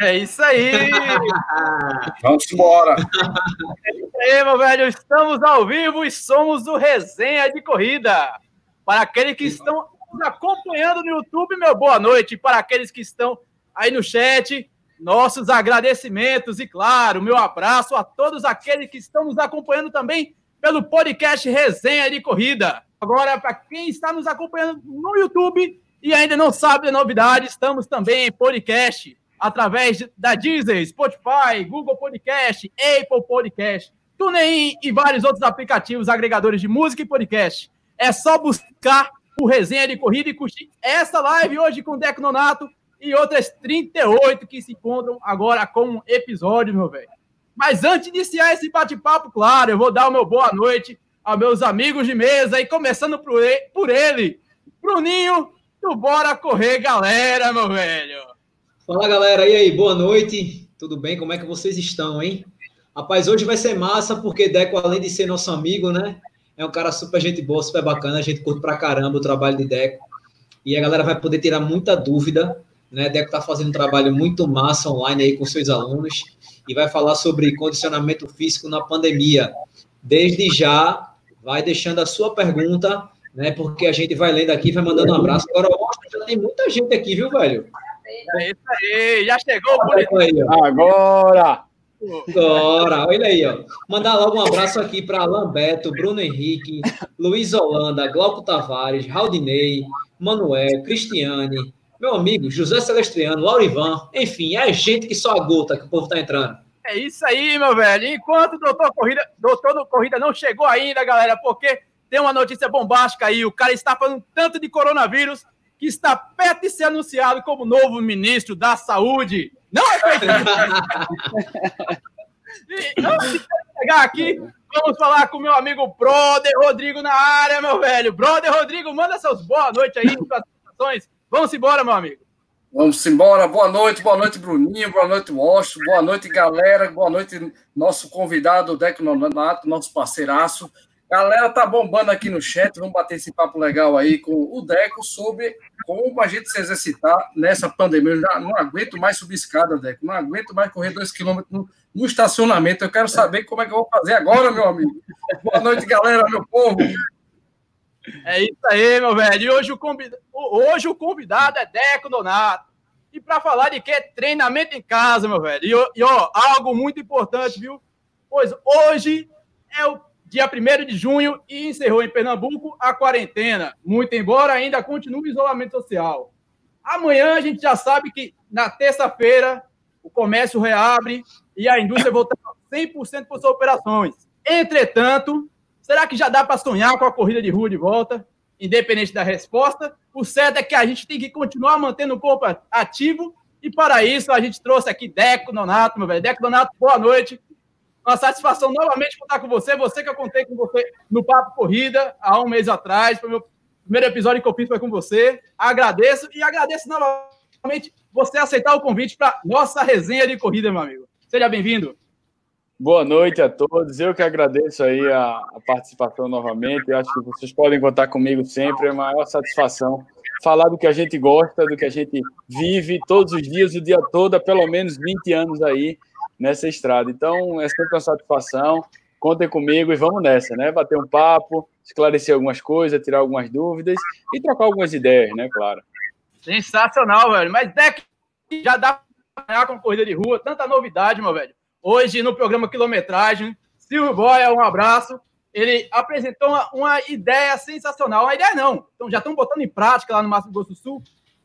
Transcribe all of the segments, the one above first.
É isso aí! Vamos embora! É isso aí, meu velho. Estamos ao vivo e somos o Resenha de Corrida. Para aqueles que estão nos acompanhando no YouTube, meu boa noite. Para aqueles que estão aí no chat, nossos agradecimentos e, claro, meu abraço a todos aqueles que estão nos acompanhando também pelo podcast Resenha de Corrida. Agora, para quem está nos acompanhando no YouTube e ainda não sabe da novidade, estamos também em podcast através da Deezer, Spotify, Google Podcast, Apple Podcast, TuneIn e vários outros aplicativos agregadores de música e podcast. É só buscar o Resenha de Corrida e curtir essa live hoje com o Deco Nonato e outras 38 que se encontram agora com um episódio, meu velho. Mas antes de iniciar esse bate-papo, claro, eu vou dar o meu boa noite aos meus amigos de mesa e começando por ele, por ele Bruninho do Bora Correr, galera, meu velho. Fala, galera. E aí, boa noite. Tudo bem? Como é que vocês estão, hein? Rapaz, hoje vai ser massa, porque Deco, além de ser nosso amigo, né? É um cara super gente boa, super bacana. A gente curte pra caramba o trabalho de Deco. E a galera vai poder tirar muita dúvida, né? Deco tá fazendo um trabalho muito massa online aí com seus alunos e vai falar sobre condicionamento físico na pandemia. Desde já, vai deixando a sua pergunta, né? Porque a gente vai lendo aqui, vai mandando um abraço. Agora, já tem muita gente aqui, viu, velho? É isso aí, já chegou o bonito. Aí, Agora! Agora, olha aí, ó. Mandar logo um abraço aqui para Alan Beto, Bruno Henrique, Luiz Holanda, Glauco Tavares, Raudinei, Manuel, Cristiane, meu amigo José Celestriano, Laurivan, enfim, é gente que só a gota que o povo tá entrando. É isso aí, meu velho. Enquanto o doutor Corrida, doutor do Corrida não chegou ainda, galera, porque tem uma notícia bombástica aí. O cara está falando tanto de coronavírus que está perto de ser anunciado como novo ministro da Saúde. Não é e, Antes de chegar aqui, vamos falar com meu amigo Brother Rodrigo na área, meu velho. Brother Rodrigo, manda seus boa noite aí, suas Vamos embora, meu amigo. Vamos embora. Boa noite, boa noite, Bruninho, boa noite, Washington, boa noite, galera, boa noite, nosso convidado, Deco Nonato, nosso parceiraço. Galera, tá bombando aqui no chat. Vamos bater esse papo legal aí com o Deco sobre como a gente se exercitar nessa pandemia. Eu já não aguento mais subir escada, Deco. Não aguento mais correr dois quilômetros no, estacionamento. Eu quero saber como é que eu vou fazer agora, meu amigo. Boa noite, galera, meu povo. É isso aí, meu velho. E hoje o, convidado, hoje o convidado é Deco Donato. E para falar de que? Treinamento em casa, meu velho. E ó, algo muito importante, viu? Pois hoje é o dia 1 de junho, e encerrou em Pernambuco a quarentena, muito embora ainda continue o isolamento social. Amanhã a gente já sabe que na terça-feira o comércio reabre e a indústria volta 100% para suas operações. Entretanto, será que já dá para sonhar com a corrida de rua de volta? Independente da resposta, o certo é que a gente tem que continuar mantendo o corpo ativo e para isso a gente trouxe aqui Deco Donato, meu velho. Deco Donato, boa noite. Uma satisfação novamente contar com você. Você que eu contei com você no Papo Corrida há um mês atrás. Foi o meu primeiro episódio que eu fiz foi com você. Agradeço e agradeço novamente você aceitar o convite para nossa resenha de corrida, meu amigo. Seja bem-vindo. Boa noite a todos. Eu que agradeço aí a, a participação novamente. Eu acho que vocês podem contar comigo sempre. É a maior satisfação falar do que a gente gosta, do que a gente vive todos os dias, o dia todo, há pelo menos 20 anos aí nessa estrada. Então, é sempre uma satisfação. Contem comigo e vamos nessa, né? Bater um papo, esclarecer algumas coisas, tirar algumas dúvidas e trocar algumas ideias, né? Claro. Sensacional, velho. Mas Deck já dá para com corrida de rua, tanta novidade, meu velho. Hoje, no programa Quilometragem, Silvio Boia, um abraço. Ele apresentou uma, uma ideia sensacional. Uma ideia não. Então, já estão botando em prática lá no Mato Grosso do Sul,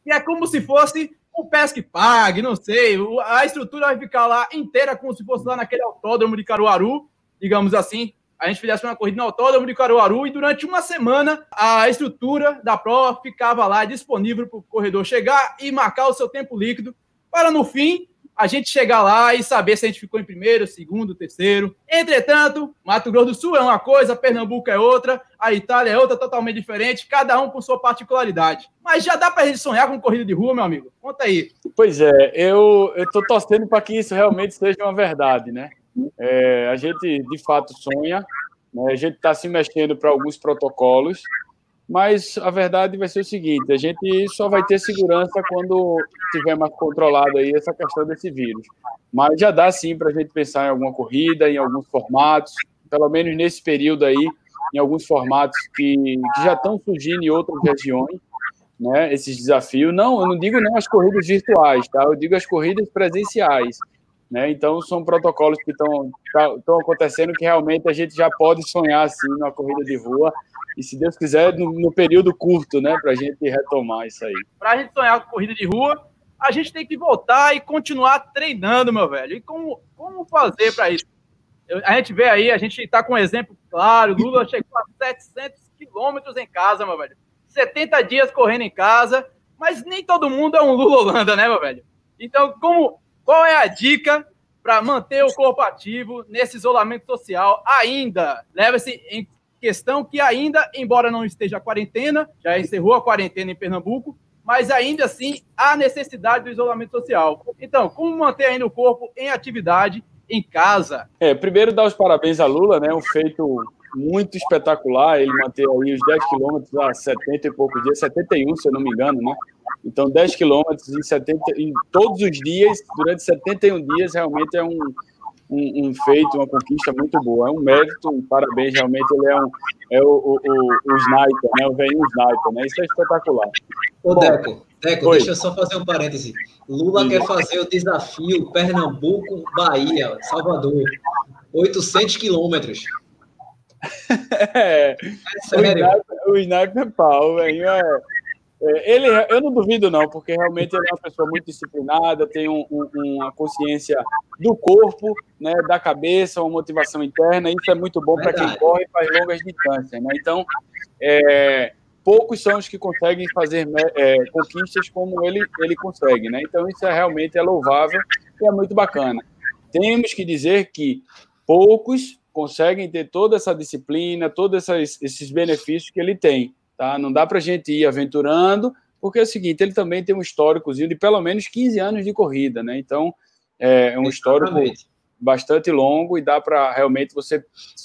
que é como se fosse o Pesque Pague, não sei, a estrutura vai ficar lá inteira como se fosse lá naquele autódromo de Caruaru, digamos assim. A gente fizesse uma corrida no autódromo de Caruaru e durante uma semana a estrutura da prova ficava lá disponível para o corredor chegar e marcar o seu tempo líquido para no fim a gente chegar lá e saber se a gente ficou em primeiro, segundo, terceiro. Entretanto, Mato Grosso do Sul é uma coisa, Pernambuco é outra, a Itália é outra totalmente diferente, cada um com sua particularidade. Mas já dá para a gente sonhar com corrida de rua, meu amigo? Conta aí. Pois é, eu estou torcendo para que isso realmente seja uma verdade, né? É, a gente de fato sonha, né? a gente está se mexendo para alguns protocolos mas a verdade vai ser o seguinte: a gente só vai ter segurança quando tiver mais controlado aí essa questão desse vírus. Mas já dá sim para a gente pensar em alguma corrida, em alguns formatos, pelo menos nesse período aí, em alguns formatos que, que já estão surgindo em outras regiões, né? Esses desafios. Não, eu não digo não as corridas virtuais, tá? Eu digo as corridas presenciais. Né? Então, são protocolos que estão tá, acontecendo que realmente a gente já pode sonhar assim numa corrida de rua e, se Deus quiser, no, no período curto, né, para a gente retomar isso aí. Para a gente sonhar com corrida de rua, a gente tem que voltar e continuar treinando, meu velho. E como, como fazer para isso? A gente vê aí, a gente está com um exemplo claro: Lula chegou a 700 quilômetros em casa, meu velho. 70 dias correndo em casa, mas nem todo mundo é um Lula Holanda, né, meu velho? Então, como qual é a dica para manter o corpo ativo nesse isolamento social ainda? Leva-se em questão que ainda, embora não esteja a quarentena, já encerrou a quarentena em Pernambuco, mas ainda assim há necessidade do isolamento social. Então, como manter ainda o corpo em atividade em casa? É, primeiro dar os parabéns a Lula, né? Um feito muito espetacular, ele manter aí os 10 quilômetros há 70 e poucos dias, 71, se eu não me engano, né? Então, 10 quilômetros em, 70, em todos os dias, durante 71 dias, realmente é um, um, um, feito, uma conquista muito boa. É um mérito, um parabéns, realmente ele é, um, é o, o, o, o sniper, né? o velho sniper, né? Isso é espetacular. Ô, Deco, Deco, deixa eu só fazer um parêntese. Lula Sim. quer fazer o desafio Pernambuco, Bahia, Salvador. 800 quilômetros. É, é o, sniper, o é pau, velho. É, é, ele, eu não duvido, não, porque realmente ele é uma pessoa muito disciplinada, tem um, um, uma consciência do corpo, né, da cabeça, uma motivação interna. Isso é muito bom para quem corre e faz longas distâncias. Né? Então, é, poucos são os que conseguem fazer é, conquistas como ele, ele consegue. Né? Então, isso é realmente é louvável e é muito bacana. Temos que dizer que poucos conseguem ter toda essa disciplina, todos esses benefícios que ele tem. Tá? Não dá para a gente ir aventurando, porque é o seguinte, ele também tem um históricozinho de pelo menos 15 anos de corrida, né? Então, é, um histórico bastante longo e dá para realmente você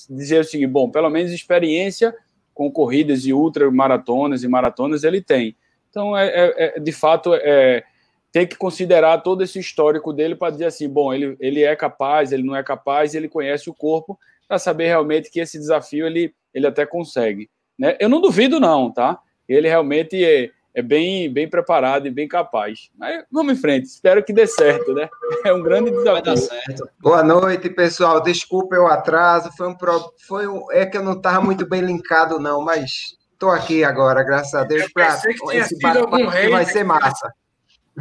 dizer o seguinte, bom, pelo menos experiência com corridas e ultramaratonas e maratonas ele tem. Então, é, é, é de fato, é, tem que considerar todo esse histórico dele para dizer assim, bom, ele, ele é capaz, ele não é capaz, ele conhece o corpo, para saber realmente que esse desafio ele, ele até consegue. Né? Eu não duvido, não, tá? Ele realmente é, é bem, bem preparado e bem capaz. Mas vamos em frente, espero que dê certo, né? É um grande desafio. Vai dar certo. Boa noite, pessoal. Desculpa o atraso, foi um, pro... foi um... é que eu não estava muito bem linkado, não, mas estou aqui agora, graças a Deus, para esse bate-papo que vai ser massa.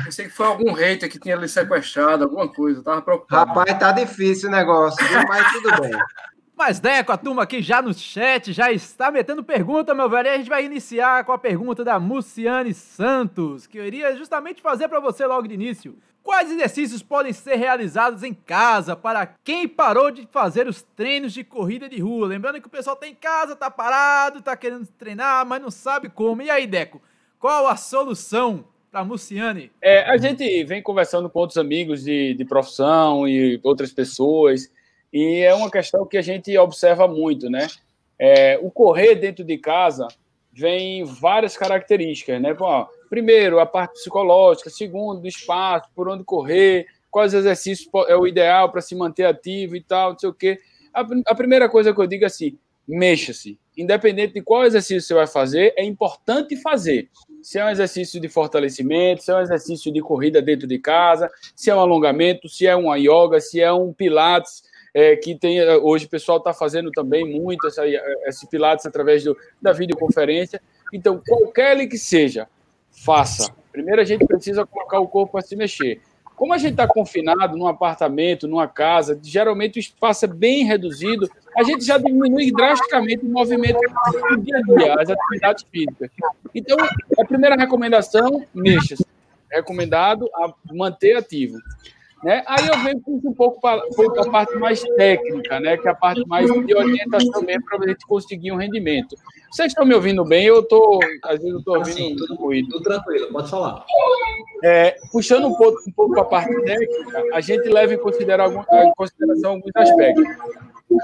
Pensei que foi algum hater que tinha lhe sequestrado, alguma coisa, tava preocupado. Rapaz, tá difícil o negócio, mas tudo bem. Mas, Deco, a turma aqui já no chat já está metendo pergunta, meu velho. E a gente vai iniciar com a pergunta da Muciane Santos, que eu iria justamente fazer para você logo de início. Quais exercícios podem ser realizados em casa para quem parou de fazer os treinos de corrida de rua? Lembrando que o pessoal tá em casa, tá parado, tá querendo treinar, mas não sabe como. E aí, Deco, qual a solução para Muciane? É, a gente vem conversando com outros amigos de, de profissão e outras pessoas e é uma questão que a gente observa muito, né? É, o correr dentro de casa vem várias características, né? Bom, primeiro, a parte psicológica, segundo, do espaço, por onde correr, quais exercícios é o ideal para se manter ativo e tal, não sei o quê. A, a primeira coisa que eu digo é assim, mexa-se. Independente de qual exercício você vai fazer, é importante fazer. Se é um exercício de fortalecimento, se é um exercício de corrida dentro de casa, se é um alongamento, se é uma yoga, se é um pilates, é, que tem é, hoje o pessoal está fazendo também muito essa, esse Pilates através do, da videoconferência. Então, qualquer que seja, faça. Primeiro a gente precisa colocar o corpo para se mexer. Como a gente está confinado num apartamento, numa casa, geralmente o espaço é bem reduzido, a gente já diminui drasticamente o movimento do dia a dia, as atividades físicas. Então, a primeira recomendação, mexa-se. Recomendado a manter ativo. Né? Aí eu venho um pouco para a parte mais técnica, né? que é a parte mais de orientação mesmo para a gente conseguir um rendimento. Vocês estão me ouvindo bem? Eu estou, às vezes, eu estou ouvindo assim, tudo, ruído. Tudo tranquilo, pode falar. É, puxando um pouco, um pouco para a parte técnica, a gente leva em, algum, em consideração alguns aspectos.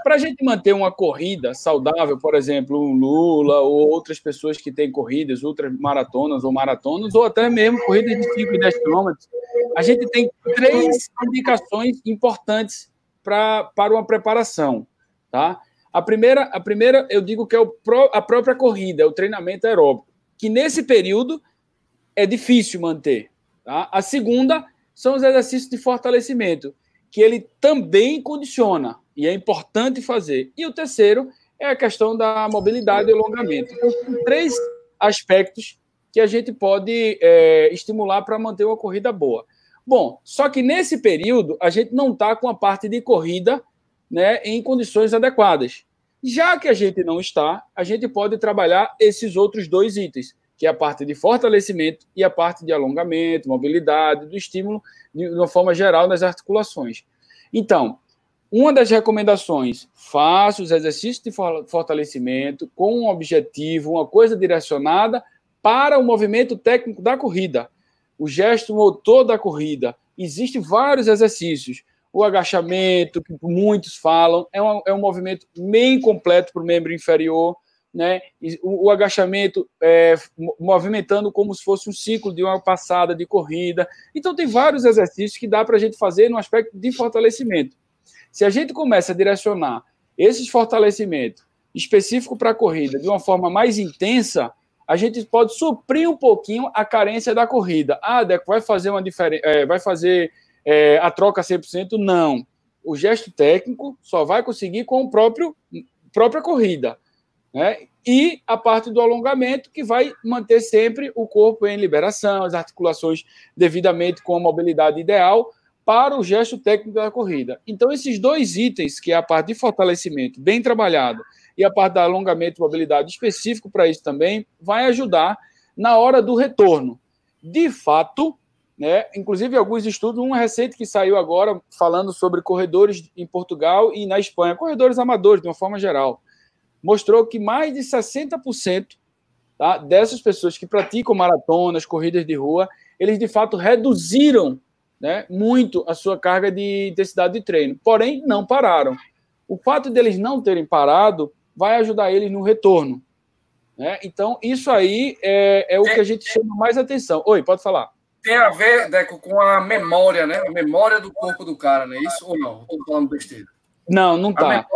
para a gente manter uma corrida saudável, por exemplo, um Lula ou outras pessoas que têm corridas, ultramaratonas ou maratonas, ou até mesmo corridas de 5 e 10 quilômetros, a gente tem três indicações importantes pra, para uma preparação. Tá? A primeira, a primeira, eu digo que é o a própria corrida, o treinamento aeróbico, que nesse período é difícil manter. Tá? A segunda são os exercícios de fortalecimento, que ele também condiciona e é importante fazer. E o terceiro é a questão da mobilidade e alongamento. Então, três aspectos que a gente pode é, estimular para manter uma corrida boa. Bom, só que nesse período a gente não está com a parte de corrida né, em condições adequadas. Já que a gente não está, a gente pode trabalhar esses outros dois itens, que é a parte de fortalecimento e a parte de alongamento, mobilidade, do estímulo de uma forma geral nas articulações. Então, uma das recomendações, faça os exercícios de fortalecimento com um objetivo, uma coisa direcionada para o movimento técnico da corrida, o gesto motor da corrida. Existem vários exercícios o agachamento, que muitos falam, é um, é um movimento meio completo para o membro inferior, né? O, o agachamento é, movimentando como se fosse um ciclo de uma passada de corrida. Então, tem vários exercícios que dá para a gente fazer no aspecto de fortalecimento. Se a gente começa a direcionar esses fortalecimentos específico para a corrida de uma forma mais intensa, a gente pode suprir um pouquinho a carência da corrida. Ah, Deco, vai fazer uma diferença, é, vai fazer é, a troca 100%? Não. O gesto técnico só vai conseguir com a próprio própria corrida. Né? E a parte do alongamento, que vai manter sempre o corpo em liberação, as articulações devidamente com a mobilidade ideal para o gesto técnico da corrida. Então, esses dois itens, que é a parte de fortalecimento bem trabalhado e a parte da alongamento e mobilidade específico para isso também, vai ajudar na hora do retorno. De fato, né? Inclusive, alguns estudos, um recente que saiu agora falando sobre corredores em Portugal e na Espanha, corredores amadores, de uma forma geral, mostrou que mais de 60% tá, dessas pessoas que praticam maratonas, corridas de rua, eles de fato reduziram né, muito a sua carga de intensidade de treino, porém não pararam. O fato deles não terem parado vai ajudar eles no retorno. Né? Então, isso aí é, é o que a gente chama mais atenção. Oi, pode falar tem a ver, Deco, com a memória, né? A memória do corpo do cara, não é isso ou não? Estou falando besteira. Não, não tá.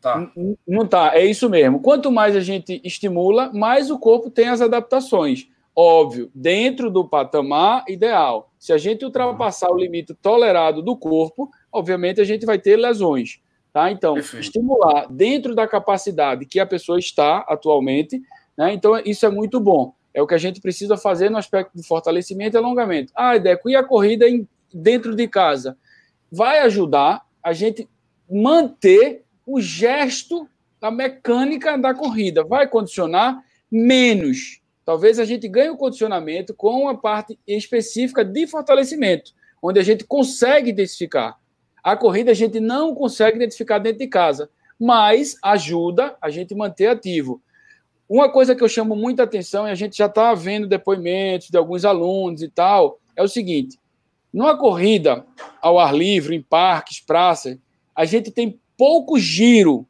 Tá. Não tá, é isso mesmo. Quanto mais a gente estimula, mais o corpo tem as adaptações. Óbvio, dentro do patamar ideal. Se a gente ultrapassar o limite tolerado do corpo, obviamente a gente vai ter lesões. Tá? Então, Perfeito. estimular dentro da capacidade que a pessoa está atualmente, né? então isso é muito bom. É o que a gente precisa fazer no aspecto de fortalecimento e alongamento. Ah, Deco, e a corrida em, dentro de casa? Vai ajudar a gente manter o gesto, a mecânica da corrida. Vai condicionar menos. Talvez a gente ganhe o condicionamento com a parte específica de fortalecimento, onde a gente consegue identificar. A corrida a gente não consegue identificar dentro de casa, mas ajuda a gente manter ativo. Uma coisa que eu chamo muita atenção, e a gente já está vendo depoimentos de alguns alunos e tal, é o seguinte: numa corrida ao ar livre, em parques, praças, a gente tem pouco giro,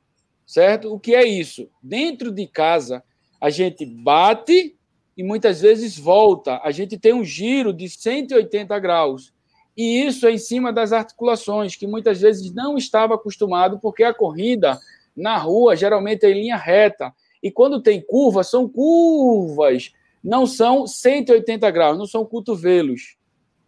certo? O que é isso? Dentro de casa, a gente bate e muitas vezes volta. A gente tem um giro de 180 graus. E isso é em cima das articulações, que muitas vezes não estava acostumado, porque a corrida na rua geralmente é em linha reta. E quando tem curva, são curvas, não são 180 graus, não são cotovelos.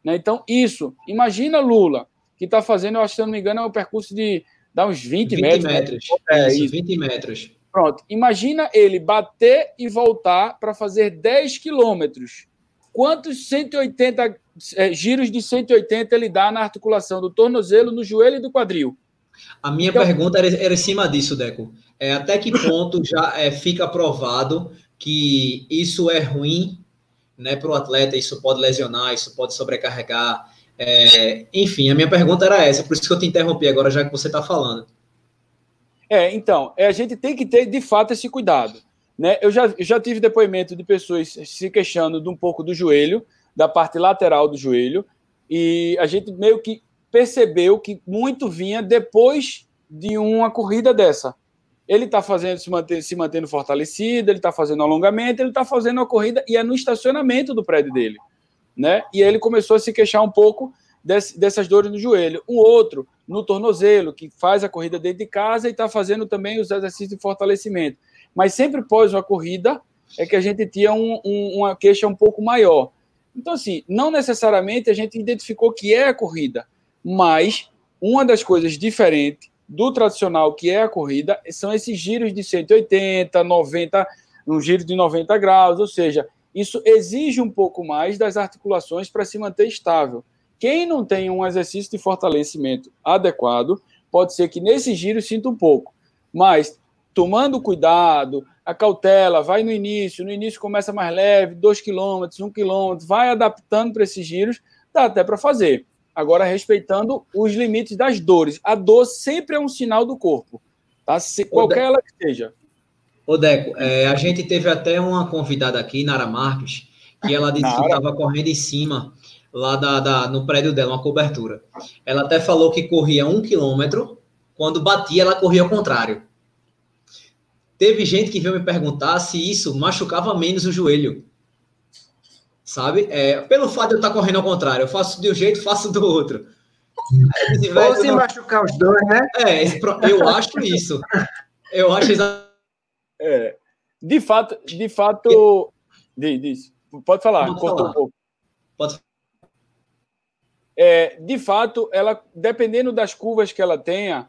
Né? Então, isso. Imagina Lula, que está fazendo, eu acho, se não me engano, é um percurso de dá uns 20, 20 metros. metros. É, isso, 20 metros. Pronto. Imagina ele bater e voltar para fazer 10 quilômetros. Quantos 180 é, giros de 180 ele dá na articulação do tornozelo, no joelho e do quadril? A minha então, pergunta era, era em cima disso, Deco. É, até que ponto já é, fica provado que isso é ruim né, para o atleta, isso pode lesionar, isso pode sobrecarregar. É, enfim, a minha pergunta era essa, por isso que eu te interrompi agora, já que você está falando. É, então, é, a gente tem que ter de fato esse cuidado. Né? Eu, já, já tive depoimento de pessoas se queixando de um pouco do joelho, da parte lateral do joelho, e a gente meio que percebeu que muito vinha depois de uma corrida dessa. Ele está fazendo se, manter, se mantendo fortalecido, ele está fazendo alongamento, ele está fazendo uma corrida e é no estacionamento do prédio dele, né? E ele começou a se queixar um pouco desse, dessas dores no joelho. Um outro no tornozelo, que faz a corrida dentro de casa e está fazendo também os exercícios de fortalecimento. Mas sempre pós uma corrida é que a gente tinha um, um, uma queixa um pouco maior. Então, assim, não necessariamente a gente identificou que é a corrida, mas uma das coisas diferentes do tradicional que é a corrida são esses giros de 180, 90, um giro de 90 graus, ou seja, isso exige um pouco mais das articulações para se manter estável. Quem não tem um exercício de fortalecimento adequado, pode ser que nesse giro sinta um pouco, mas tomando cuidado, a cautela, vai no início, no início começa mais leve, 2 km, 1 km, vai adaptando para esses giros, dá até para fazer. Agora, respeitando os limites das dores. A dor sempre é um sinal do corpo, tá? Se, qualquer ela que seja. Ô, Deco, é, a gente teve até uma convidada aqui, Nara Marques, que ela disse Nara. que estava correndo em cima, lá da, da, no prédio dela, uma cobertura. Ela até falou que corria um quilômetro, quando batia, ela corria ao contrário. Teve gente que veio me perguntar se isso machucava menos o joelho sabe? É, pelo fato de eu estar correndo ao contrário, eu faço de um jeito, faço do outro. Disse, Ou se não... machucar os dois, né? É, eu acho isso. Eu acho exatamente. É, de fato, de fato. Diz, diz. Pode falar, Pode cortou falar. um pouco. Pode é, de fato, ela, dependendo das curvas que ela tenha,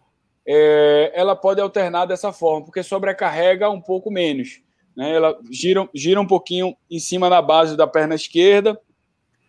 é, ela pode alternar dessa forma, porque sobrecarrega um pouco menos. Né? Ela gira, gira um pouquinho em cima da base da perna esquerda,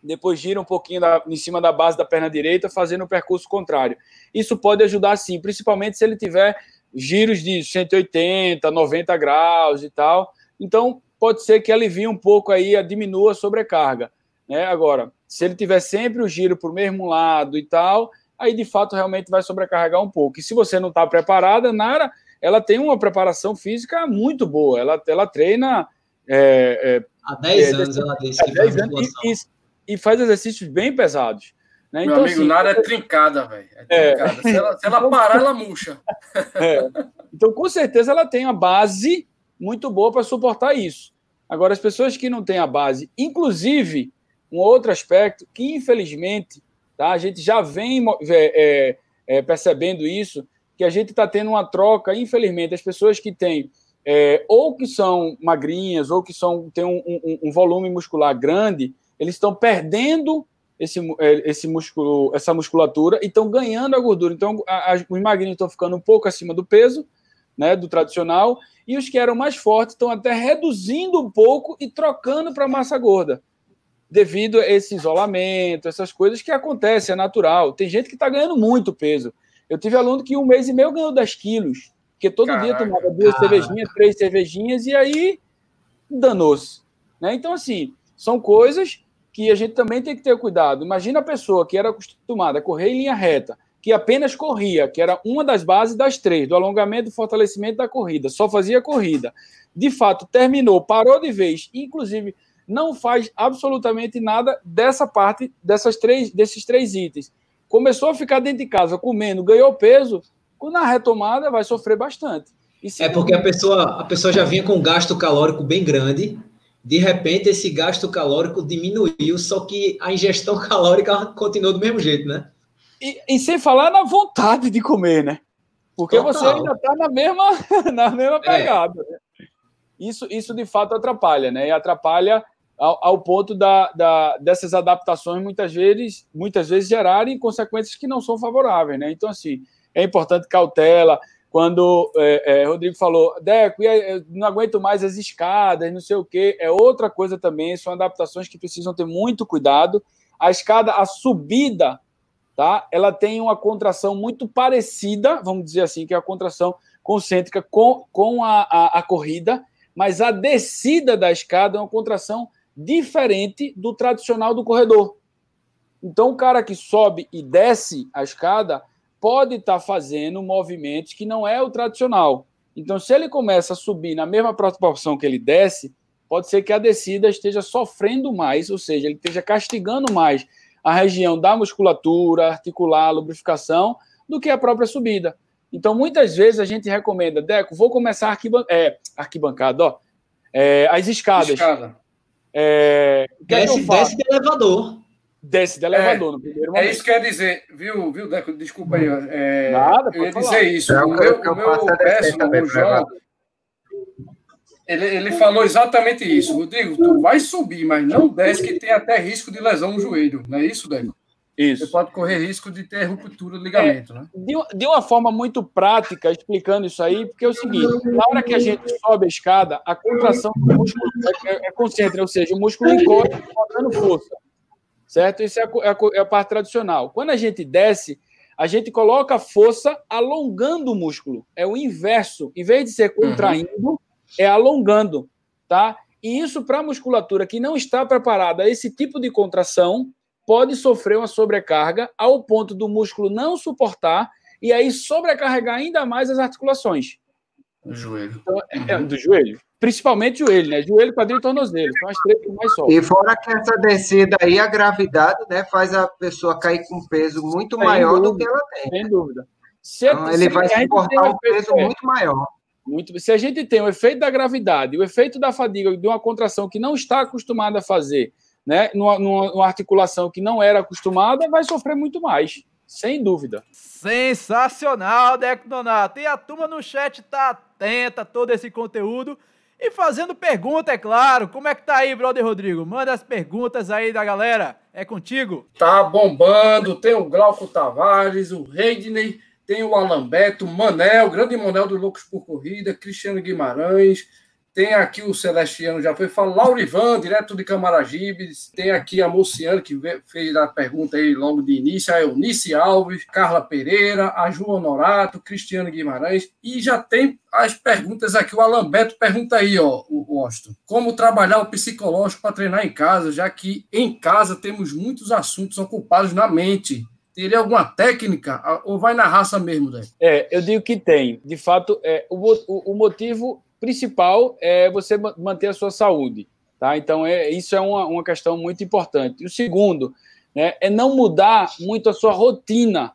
depois gira um pouquinho da, em cima da base da perna direita, fazendo o percurso contrário. Isso pode ajudar sim, principalmente se ele tiver giros de 180, 90 graus e tal. Então, pode ser que alivie um pouco aí, diminua a sobrecarga. Né? Agora, se ele tiver sempre o giro para o mesmo lado e tal, aí de fato realmente vai sobrecarregar um pouco. E se você não está preparada, Nara, ela tem uma preparação física muito boa. Ela, ela treina. É, é, há 10 é, anos ela disse que 10 anos e, e, faz exercícios bem pesados. Né? Meu então, amigo, assim, Nara é trincada, velho. É, é se, ela, se ela parar, ela murcha. É. Então, com certeza, ela tem a base muito boa para suportar isso. Agora, as pessoas que não têm a base, inclusive, um outro aspecto que, infelizmente, tá, a gente já vem é, é, percebendo isso, que a gente está tendo uma troca, infelizmente, as pessoas que têm é, ou que são magrinhas ou que são, têm um, um, um volume muscular grande, eles estão perdendo esse, é, esse músculo, essa musculatura e estão ganhando a gordura. Então, a, a, os magrinhos estão ficando um pouco acima do peso, né, do tradicional, e os que eram mais fortes estão até reduzindo um pouco e trocando para massa gorda, devido a esse isolamento, essas coisas que acontecem, é natural. Tem gente que está ganhando muito peso. Eu tive aluno que um mês e meio ganhou 10 quilos, porque todo Caraca, dia tomava duas cara. cervejinhas, três cervejinhas, e aí danou-se. Né? Então, assim, são coisas que a gente também tem que ter cuidado. Imagina a pessoa que era acostumada a correr em linha reta, que apenas corria, que era uma das bases das três, do alongamento e fortalecimento da corrida, só fazia corrida. De fato, terminou, parou de vez, inclusive não faz absolutamente nada dessa parte, dessas três, desses três itens começou a ficar dentro de casa comendo, ganhou peso, na retomada vai sofrer bastante. é porque a pessoa, a pessoa já vinha com um gasto calórico bem grande, de repente esse gasto calórico diminuiu, só que a ingestão calórica continuou do mesmo jeito, né? E, e sem falar na vontade de comer, né? Porque Total. você ainda está na mesma, na mesma é. pegada. É. Isso, isso de fato atrapalha, né? E atrapalha ao, ao ponto da, da, dessas adaptações muitas vezes, muitas vezes gerarem consequências que não são favoráveis, né? Então, assim, é importante cautela. Quando é, é, Rodrigo falou, Deco, não aguento mais as escadas, não sei o quê, é outra coisa também, são adaptações que precisam ter muito cuidado. A escada, a subida, tá? Ela tem uma contração muito parecida, vamos dizer assim, que é a contração concêntrica com, com a, a, a corrida, mas a descida da escada é uma contração diferente do tradicional do corredor. Então, o cara que sobe e desce a escada pode estar tá fazendo movimentos que não é o tradicional. Então, se ele começa a subir na mesma proporção que ele desce, pode ser que a descida esteja sofrendo mais, ou seja, ele esteja castigando mais a região da musculatura, articular, lubrificação, do que a própria subida. Então, muitas vezes a gente recomenda, Deco, vou começar arquiban é, arquibancada, ó, é, as escadas. Escada. É, desce, desce de elevador. Desce de elevador é, no primeiro momento. É isso que quer dizer, viu, viu, Deco? Desculpa aí. É, Nada, eu ia falar. dizer isso. É, o meu, o meu péssimo, o João, ele, ele falou exatamente isso. Rodrigo, tu vai subir, mas não desce, que tem até risco de lesão no joelho. Não é isso, Deco? Isso. Você pode correr risco de ter ruptura do ligamento, é, né? De, de, uma forma muito prática, explicando isso aí, porque é o seguinte: na hora que a gente sobe a escada, a contração do músculo é, é concentra, ou seja, o músculo encosta, botando força. Certo? Isso é a, é, a, é a parte tradicional. Quando a gente desce, a gente coloca força alongando o músculo. É o inverso. Em vez de ser contraindo, uhum. é alongando. Tá? E isso, para a musculatura que não está preparada a esse tipo de contração, pode sofrer uma sobrecarga ao ponto do músculo não suportar e aí sobrecarregar ainda mais as articulações. Do joelho. Então, é, é, do joelho. Principalmente o joelho, né? Joelho, quadril e tornozelo. São as três que mais sofrem. E fora que essa descida aí, a gravidade, né, faz a pessoa cair com um peso muito sem maior dúvida, do que ela tem. Sem dúvida. Se, então, ele vai suportar um peso é, muito maior. Muito, se a gente tem o efeito da gravidade, o efeito da fadiga de uma contração que não está acostumada a fazer, né, numa, numa articulação que não era acostumada, vai sofrer muito mais, sem dúvida. Sensacional, Deco Donato. E a turma no chat tá atenta a todo esse conteúdo e fazendo pergunta, é claro. Como é que tá aí, brother Rodrigo? Manda as perguntas aí da galera. É contigo. Tá bombando. Tem o Glauco Tavares, o Reidney, tem o Alambeto, Manel, grande Manel do Loucos por Corrida, Cristiano Guimarães, tem aqui o Celestiano, já foi falar, Laurivan, direto de Camaragibes. Tem aqui a Mociane, que fez a pergunta aí logo de início, a Eunice Alves, Carla Pereira, a João Honorato, Cristiano Guimarães. E já tem as perguntas aqui. O Alambeto pergunta aí, ó, o Austin. Como trabalhar o psicológico para treinar em casa, já que em casa temos muitos assuntos ocupados na mente. Teria alguma técnica ou vai na raça mesmo, Dé? É, eu digo que tem. De fato, é, o, o, o motivo principal é você manter a sua saúde. Tá? Então, é, isso é uma, uma questão muito importante. E o segundo né, é não mudar muito a sua rotina.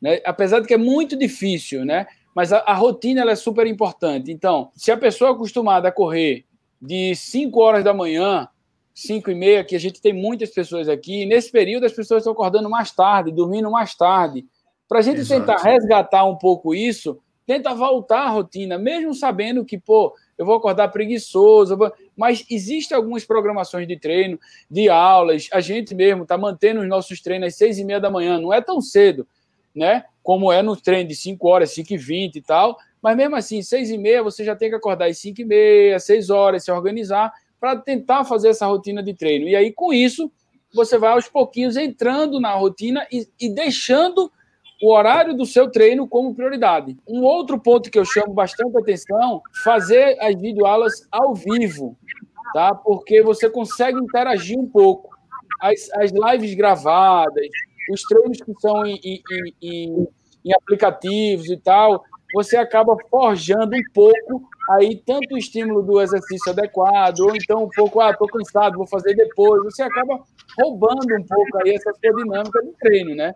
Né? Apesar de que é muito difícil, né? mas a, a rotina ela é super importante. Então, se a pessoa é acostumada a correr de 5 horas da manhã, 5 e meia, que a gente tem muitas pessoas aqui, nesse período as pessoas estão acordando mais tarde, dormindo mais tarde. Para a gente Exato. tentar resgatar um pouco isso, tenta voltar à rotina, mesmo sabendo que, pô, eu vou acordar preguiçoso, vou... mas existem algumas programações de treino, de aulas, a gente mesmo está mantendo os nossos treinos às seis e meia da manhã, não é tão cedo, né, como é no treino de cinco horas, cinco e vinte e tal, mas mesmo assim, seis e meia você já tem que acordar às cinco e meia, seis horas, se organizar, para tentar fazer essa rotina de treino, e aí com isso, você vai aos pouquinhos entrando na rotina e, e deixando o horário do seu treino como prioridade. Um outro ponto que eu chamo bastante atenção, fazer as videoaulas ao vivo, tá? Porque você consegue interagir um pouco. As, as lives gravadas, os treinos que são em, em, em, em aplicativos e tal, você acaba forjando um pouco aí tanto o estímulo do exercício adequado, ou então um pouco, ah, tô cansado, vou fazer depois. Você acaba roubando um pouco aí essa sua dinâmica do treino, né?